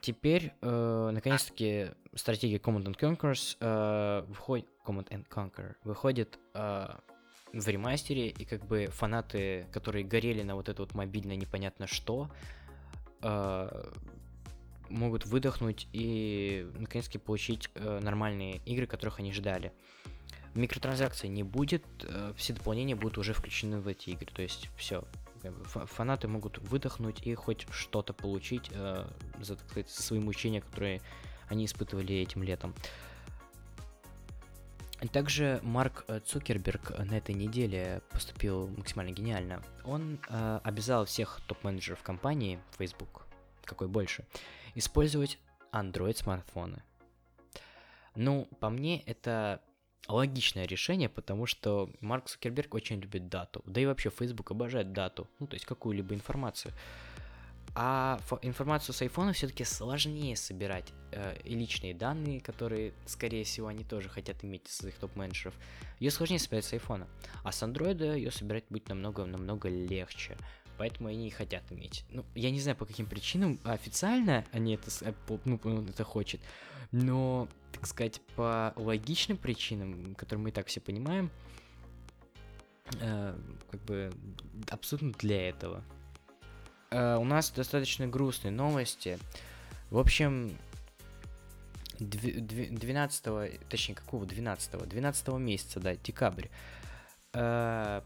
теперь, э, наконец-таки, стратегия Command and Conquers э, выходит, Command and Conquer выходит э, в ремастере, и как бы фанаты, которые горели на вот это вот мобильное непонятно что, э, могут выдохнуть и наконец-таки получить э, нормальные игры, которых они ждали. Микротранзакций не будет, э, все дополнения будут уже включены в эти игры, то есть все. Фанаты могут выдохнуть и хоть что-то получить э, за, так сказать, за свои мучения, которые они испытывали этим летом. Также Марк э, Цукерберг на этой неделе поступил максимально гениально. Он э, обязал всех топ-менеджеров компании Facebook, какой больше, использовать Android смартфоны. Ну, по мне, это логичное решение, потому что Марк Цукерберг очень любит дату. Да и вообще Facebook обожает дату, ну, то есть какую-либо информацию. А информацию с iPhone все-таки сложнее собирать. Э, и личные данные, которые, скорее всего, они тоже хотят иметь из своих топ-менеджеров. Ее сложнее собирать с iPhone. А с Android ее собирать будет намного-намного легче. Поэтому они и хотят иметь. Ну, я не знаю, по каким причинам официально они это, ну, это хочет. Но, так сказать, по логичным причинам, которые мы и так все понимаем, э, как бы абсолютно для этого. Э, у нас достаточно грустные новости. В общем, 12, точнее, какого 12? 12 месяца, да, декабрь. Э,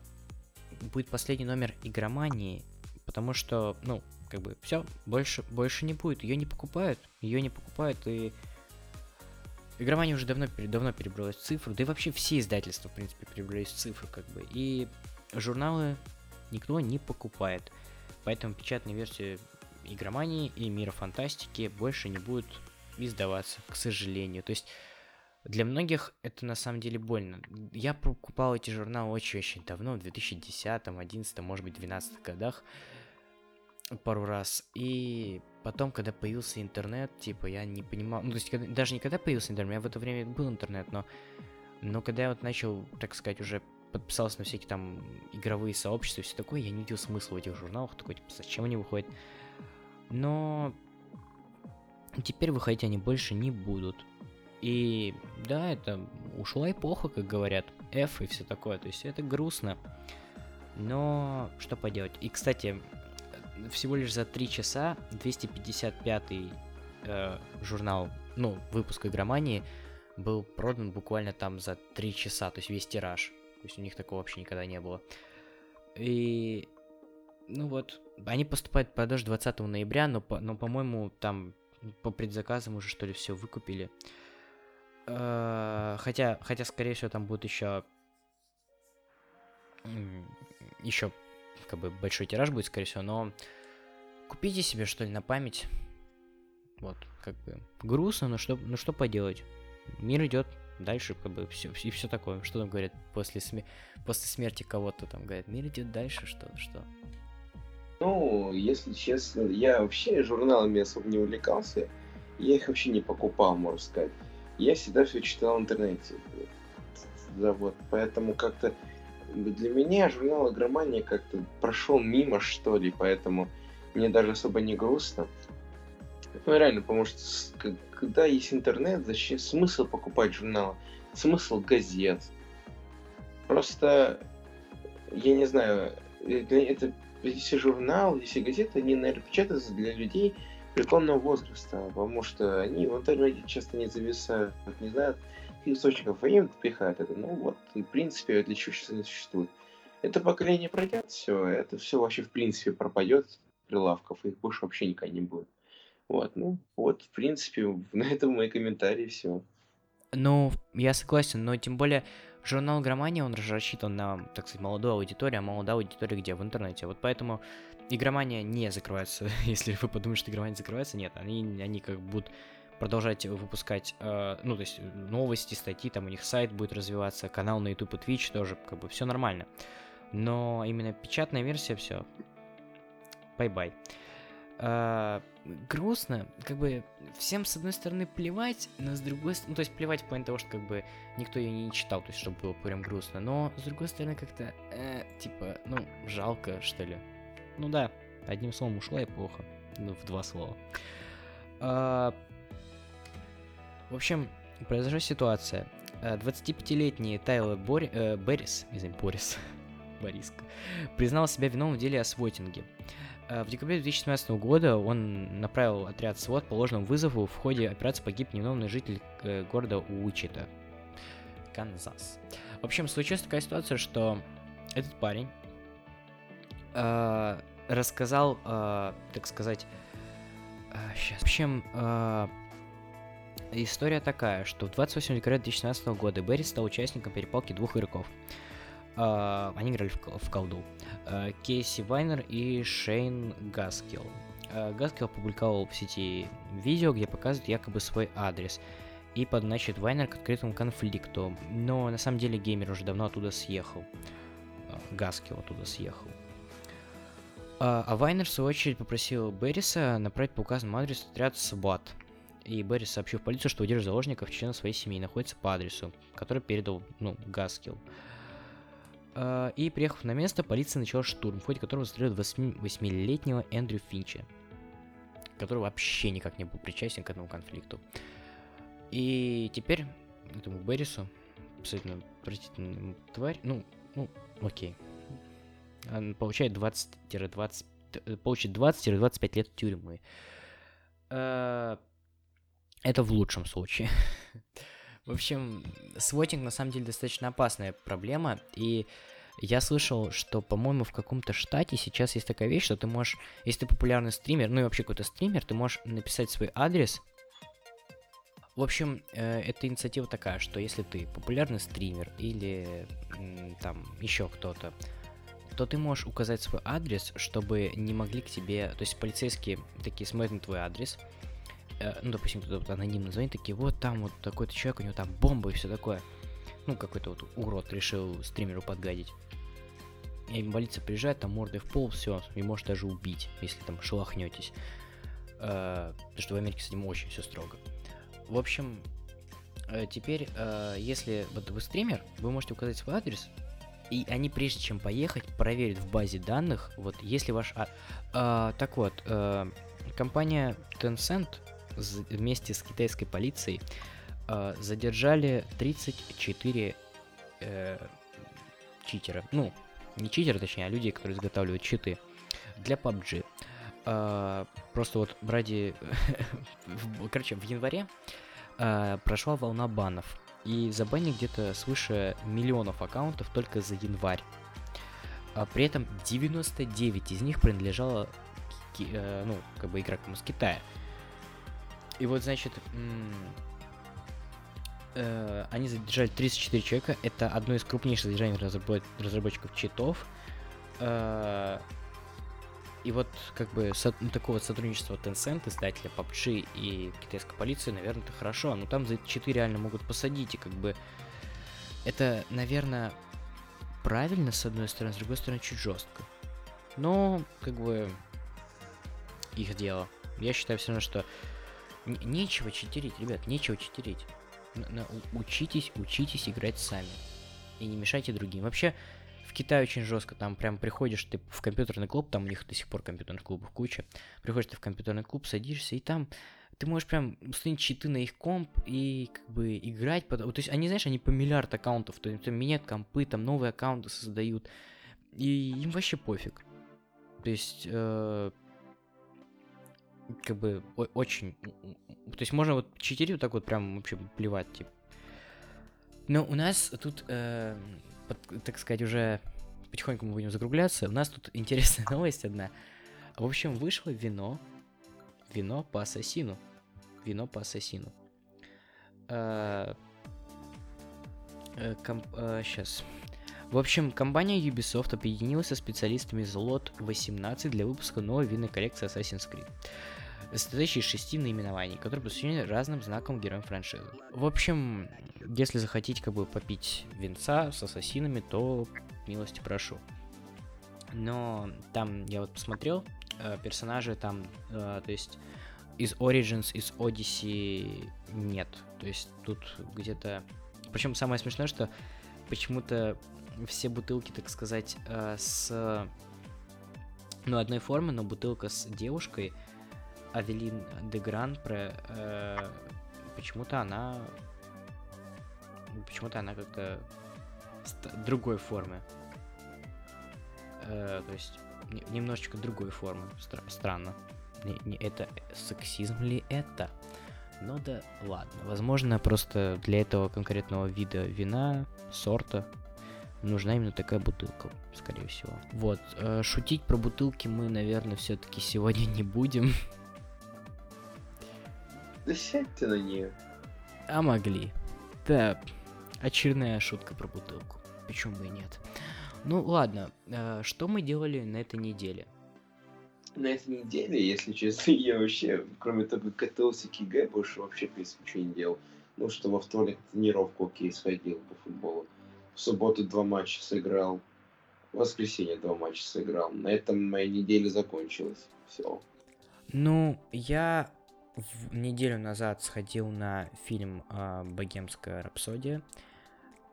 будет последний номер игромании, потому что, ну, как бы, все, больше, больше не будет. Ее не покупают, ее не покупают, и игромания уже давно, давно перебралась в цифру, да и вообще все издательства, в принципе, перебрались в цифру, как бы, и журналы никто не покупает. Поэтому печатные версии игромании и мира фантастики больше не будут издаваться, к сожалению. То есть для многих это на самом деле больно. Я покупал эти журналы очень-очень давно, в 2010, 2011, может быть, 2012 годах. пару раз. И потом, когда появился интернет, типа, я не понимал... Ну, то есть, когда, даже не когда появился интернет, у меня в это время был интернет, но... Но когда я вот начал, так сказать, уже подписался на всякие там игровые сообщества и все такое, я не видел смысла в этих журналах, такой, типа, зачем они выходят. Но теперь выходить они больше не будут. И да, это ушла эпоха, как говорят, F и все такое, то есть это грустно. Но что поделать. И, кстати, всего лишь за 3 часа 255 э, журнал, ну, выпуск игромании был продан буквально там за 3 часа, то есть весь тираж. То есть у них такого вообще никогда не было. И, ну вот, они поступают в продажу 20 ноября, но, по, но по-моему, там по предзаказам уже что ли все выкупили. Э, хотя, хотя, скорее всего, там будет еще еще как бы большой тираж будет, скорее всего, но купите себе что ли на память. Вот, как бы грустно, но что, ну что поделать. Мир идет дальше, как бы все и все такое. Что там говорят после, сме после смерти кого-то там говорят, мир идет дальше, что что. Ну, если честно, я вообще журналами особо не увлекался. Я их вообще не покупал, можно сказать. Я всегда все читал в интернете. Да, вот, поэтому как-то для меня журнал «Игромания» как-то прошел мимо, что ли, поэтому мне даже особо не грустно. Ну, реально, потому что когда есть интернет, зачем смысл покупать журналы? Смысл газет. Просто, я не знаю, это если журнал, если газеты, они, наверное, печатаются для людей преклонного возраста, потому что они в интернете часто не зависают, не знают, источников они пихают это. Ну вот, в принципе, для чего сейчас они существуют. Это поколение пройдет, все, это все вообще в принципе пропадет прилавков, их больше вообще никогда не будет. Вот, ну, вот, в принципе, на этом мои комментарии, все. Ну, я согласен, но тем более журнал Громания, он рассчитан на, так сказать, молодую аудиторию, а молодая аудитория где? В интернете. Вот поэтому игромания не закрывается. Если вы подумаете, что игромания закрывается, нет, они, они как будут продолжать выпускать, э, ну, то есть новости, статьи, там у них сайт будет развиваться, канал на YouTube и Twitch тоже, как бы, все нормально. Но именно печатная версия, все. Bye-bye. Э, грустно, как бы всем с одной стороны плевать, но с другой стороны, ну то есть плевать в плане того, что как бы никто ее не читал, то есть чтобы было прям грустно, но с другой стороны как-то, э, типа, ну жалко что ли. Ну да, одним словом ушла эпоха, ну в два слова. А, в общем, произошла ситуация. 25-летний э, Тайлер Бор... э, Беррис, извините, Борис, Бориска, признал себя виновным в деле о свотинге. Э, в декабре 2017 года он направил отряд СВОТ по ложному вызову. В ходе операции погиб невиновный житель э, города Уичита, Канзас. В общем, случилась такая ситуация, что этот парень э, рассказал, э, так сказать, э, сейчас. В общем, э, история такая, что в 28 декабря 2017 года Берри стал участником перепалки двух игроков. Uh, они играли в, в колду. Uh, Кейси Вайнер и Шейн Гаскил. Uh, Гаскил опубликовал в сети видео, где показывает якобы свой адрес и подначит Вайнер к открытому конфликту. Но на самом деле геймер уже давно оттуда съехал. Uh, Гаскил оттуда съехал. Uh, а Вайнер, в свою очередь, попросил Берриса направить по указанному адресу отряд SWAT. И Беррис сообщил в полицию, что удерживает заложников членов своей семьи находится по адресу, который передал, ну, Гаскил. А, и, приехав на место, полиция начала штурм, в ходе которого застрелили 28-летнего Эндрю Финча, который вообще никак не был причастен к этому конфликту. И теперь этому Беррису, абсолютно простительную тварь, ну, ну, окей, получает 20-20, получит 20-25 лет тюрьмы. А, это в лучшем случае. В общем, свотинг на самом деле достаточно опасная проблема, и я слышал, что, по-моему, в каком-то штате сейчас есть такая вещь, что ты можешь, если ты популярный стример, ну и вообще какой-то стример, ты можешь написать свой адрес. В общем, э, эта инициатива такая, что если ты популярный стример или там еще кто-то, то ты можешь указать свой адрес, чтобы не могли к тебе, то есть полицейские такие смотрят на твой адрес, Э, ну, допустим, кто-то вот анонимно звонит, такие, вот там вот такой-то человек, у него там бомба и все такое. Ну, какой-то вот урод решил стримеру подгадить. и полиция приезжает, там мордой в пол, все, и может даже убить, если там шелохнетесь. Э, потому что в Америке с этим очень все строго. В общем, э, теперь, э, если вот вы стример, вы можете указать свой адрес, и они, прежде чем поехать, проверят в базе данных, вот если ваш... А, а, так вот, а, компания Tencent вместе с китайской полицией а, задержали 34 э, читера. Ну, не читера, точнее, а людей, которые изготавливают читы для PUBG. Просто вот ради... Короче, в январе прошла волна банов и забанили где-то свыше миллионов аккаунтов только за январь. А при этом 99 из них принадлежало э, ну, как бы игрокам из Китая. И вот, значит, э, они задержали 34 человека. Это одно из крупнейших задержаний разработ разработчиков читов. Э, и вот, как бы, со, ну, такого сотрудничества Tencent, издателя PUBG и китайской полиции, наверное, это хорошо. Но там за эти читы реально могут посадить, и как бы... Это, наверное, правильно, с одной стороны, с другой стороны, чуть жестко. Но, как бы, их дело. Я считаю все равно, что нечего читерить, ребят, нечего читерить. На учитесь, учитесь играть сами. И не мешайте другим. Вообще, в Китае очень жестко, там прям приходишь ты в компьютерный клуб, там у них до сих пор компьютерных клубов куча, приходишь ты в компьютерный клуб, садишься, и там ты можешь прям установить читы на их комп и как бы играть. Под... То есть они, знаешь, они по миллиард аккаунтов, то есть меняют компы, там новые аккаунты создают, и им вообще пофиг. То есть, э, как бы очень... То есть можно вот читерить вот так вот прям вообще плевать, типа. Но у нас тут э, так сказать, уже потихоньку мы будем закругляться. У нас тут интересная новость одна. В общем, вышло вино. Вино по ассасину. Вино по ассасину. Комп, а, сейчас. В общем, компания Ubisoft объединилась со специалистами из Lot 18 для выпуска новой винной коллекции Assassin's Creed состоящий из шести наименований, которые посвящены разным знакам героям франшизы. В общем, если захотите как бы попить винца с ассасинами, то милости прошу. Но там я вот посмотрел, э, персонажи там, э, то есть из Origins, из Odyssey нет. То есть тут где-то... Причем самое смешное, что почему-то все бутылки, так сказать, э, с ну, одной формы, но бутылка с девушкой, Авелин де Гран про э, почему-то она почему-то она как-то другой формы. Э, то есть немножечко другой формы. Стра- странно. Не, не это сексизм ли это? Ну да ладно. Возможно, просто для этого конкретного вида вина, сорта, нужна именно такая бутылка, скорее всего. Вот. Э, шутить про бутылки мы, наверное, все-таки сегодня не будем. Да сядьте на нее. А могли. Да, очередная шутка про бутылку. Почему бы и нет? Ну ладно, э, что мы делали на этой неделе? На этой неделе, если честно, я вообще, кроме того, как готовился к ЕГЭ, больше вообще, в принципе, ничего не делал. Ну, что во вторник тренировку окей сходил по футболу. В субботу два матча сыграл. В воскресенье два матча сыграл. На этом моя неделя закончилась. Все. Ну, я в неделю назад сходил на фильм э, «Богемская рапсодия».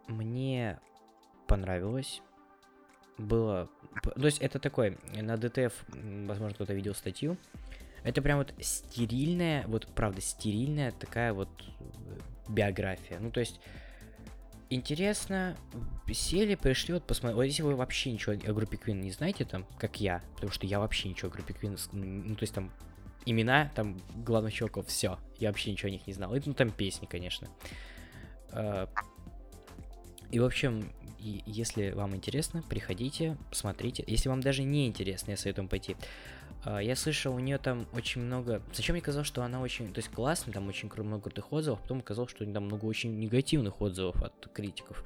Мне понравилось. Было... То есть это такой, на ДТФ, возможно, кто-то видел статью. Это прям вот стерильная, вот правда стерильная такая вот э, биография. Ну, то есть интересно, сели, пришли, вот посмотрели. Вот если вы вообще ничего о группе Queen не знаете, там, как я, потому что я вообще ничего о группе Queen, ну, то есть там имена там главных чуваков, все. Я вообще ничего о них не знал. И, ну, там песни, конечно. А, и, в общем, если вам интересно, приходите, посмотрите. Если вам даже не интересно, я советую вам пойти. А, я слышал, у нее там очень много... Зачем мне казалось, что она очень... То есть классно, там очень много крутых отзывов, потом казалось, что там много очень негативных отзывов от критиков.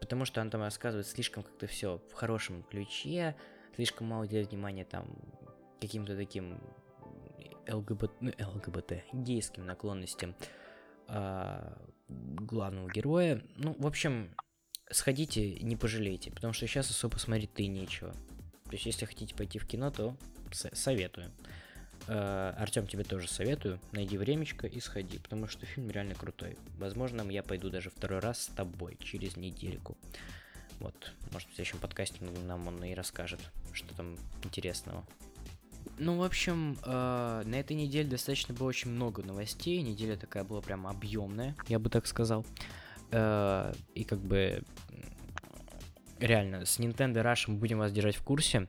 Потому что она там рассказывает слишком как-то все в хорошем ключе, слишком мало уделяет внимания там каким-то таким ЛГБТ, ну, ЛГБТ, гейским наклонностям а, главного героя. Ну, в общем, сходите, не пожалейте, потому что сейчас особо смотреть-то и нечего. То есть, если хотите пойти в кино, то советую. Э, Артем, тебе тоже советую. Найди времечко и сходи, потому что фильм реально крутой. Возможно, я пойду даже второй раз с тобой через недельку. Вот, может, в следующем подкасте нам он и расскажет, что там интересного. Ну, в общем, э, на этой неделе достаточно было очень много новостей. Неделя такая была прям объемная, я бы так сказал. Э, и как бы реально, с Nintendo Rush мы будем вас держать в курсе.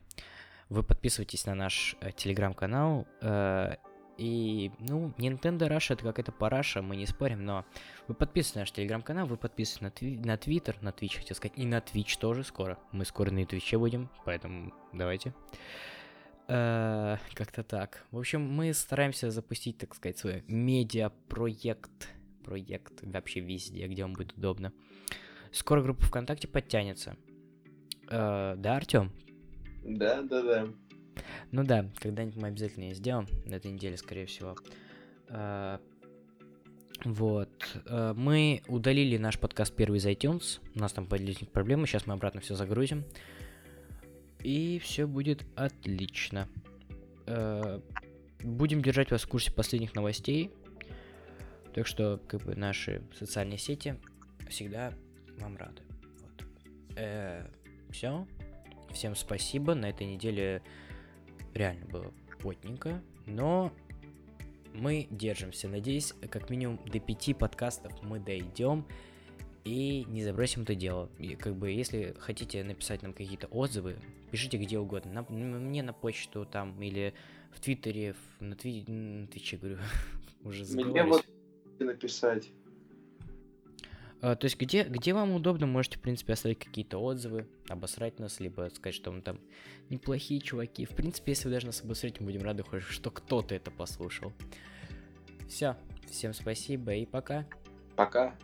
Вы подписывайтесь на наш э, телеграм-канал. Э, и, ну, Nintendo Rush это какая-то параша, мы не спорим, но вы подписывайтесь на наш телеграм-канал, вы подписывайтесь на, тви- на Twitter, на Twitch, хотел сказать, и на Twitch тоже скоро. Мы скоро на Twitch будем, поэтому давайте. Э, как-то так. В общем, мы стараемся запустить, так сказать, свой медиа-проект. Проект вообще везде, где вам будет удобно. Скоро группа ВКонтакте подтянется. Э, да, Артем? Да, да, да. Ну да, когда-нибудь мы обязательно ее сделаем. На этой неделе, скорее всего. Э, вот. Э, мы удалили наш подкаст первый из iTunes. У нас там появились проблемы. Сейчас мы обратно все загрузим. И все будет отлично. Э, будем держать вас в курсе последних новостей. Так что, как бы, наши социальные сети всегда вам рады. Вот. Э, все. Всем спасибо. На этой неделе реально было плотненько. Но мы держимся. Надеюсь, как минимум до пяти подкастов мы дойдем и не забросим это дело. И как бы, если хотите написать нам какие-то отзывы, пишите где угодно. На, мне на почту там или в Твиттере, в, на, тви, на Твиче, говорю, уже Мне вот написать. А, то есть, где, где вам удобно, можете, в принципе, оставить какие-то отзывы, обосрать нас, либо сказать, что мы там неплохие чуваки. В принципе, если вы даже нас обосрете, мы будем рады, что кто-то это послушал. Все, всем спасибо и пока. Пока.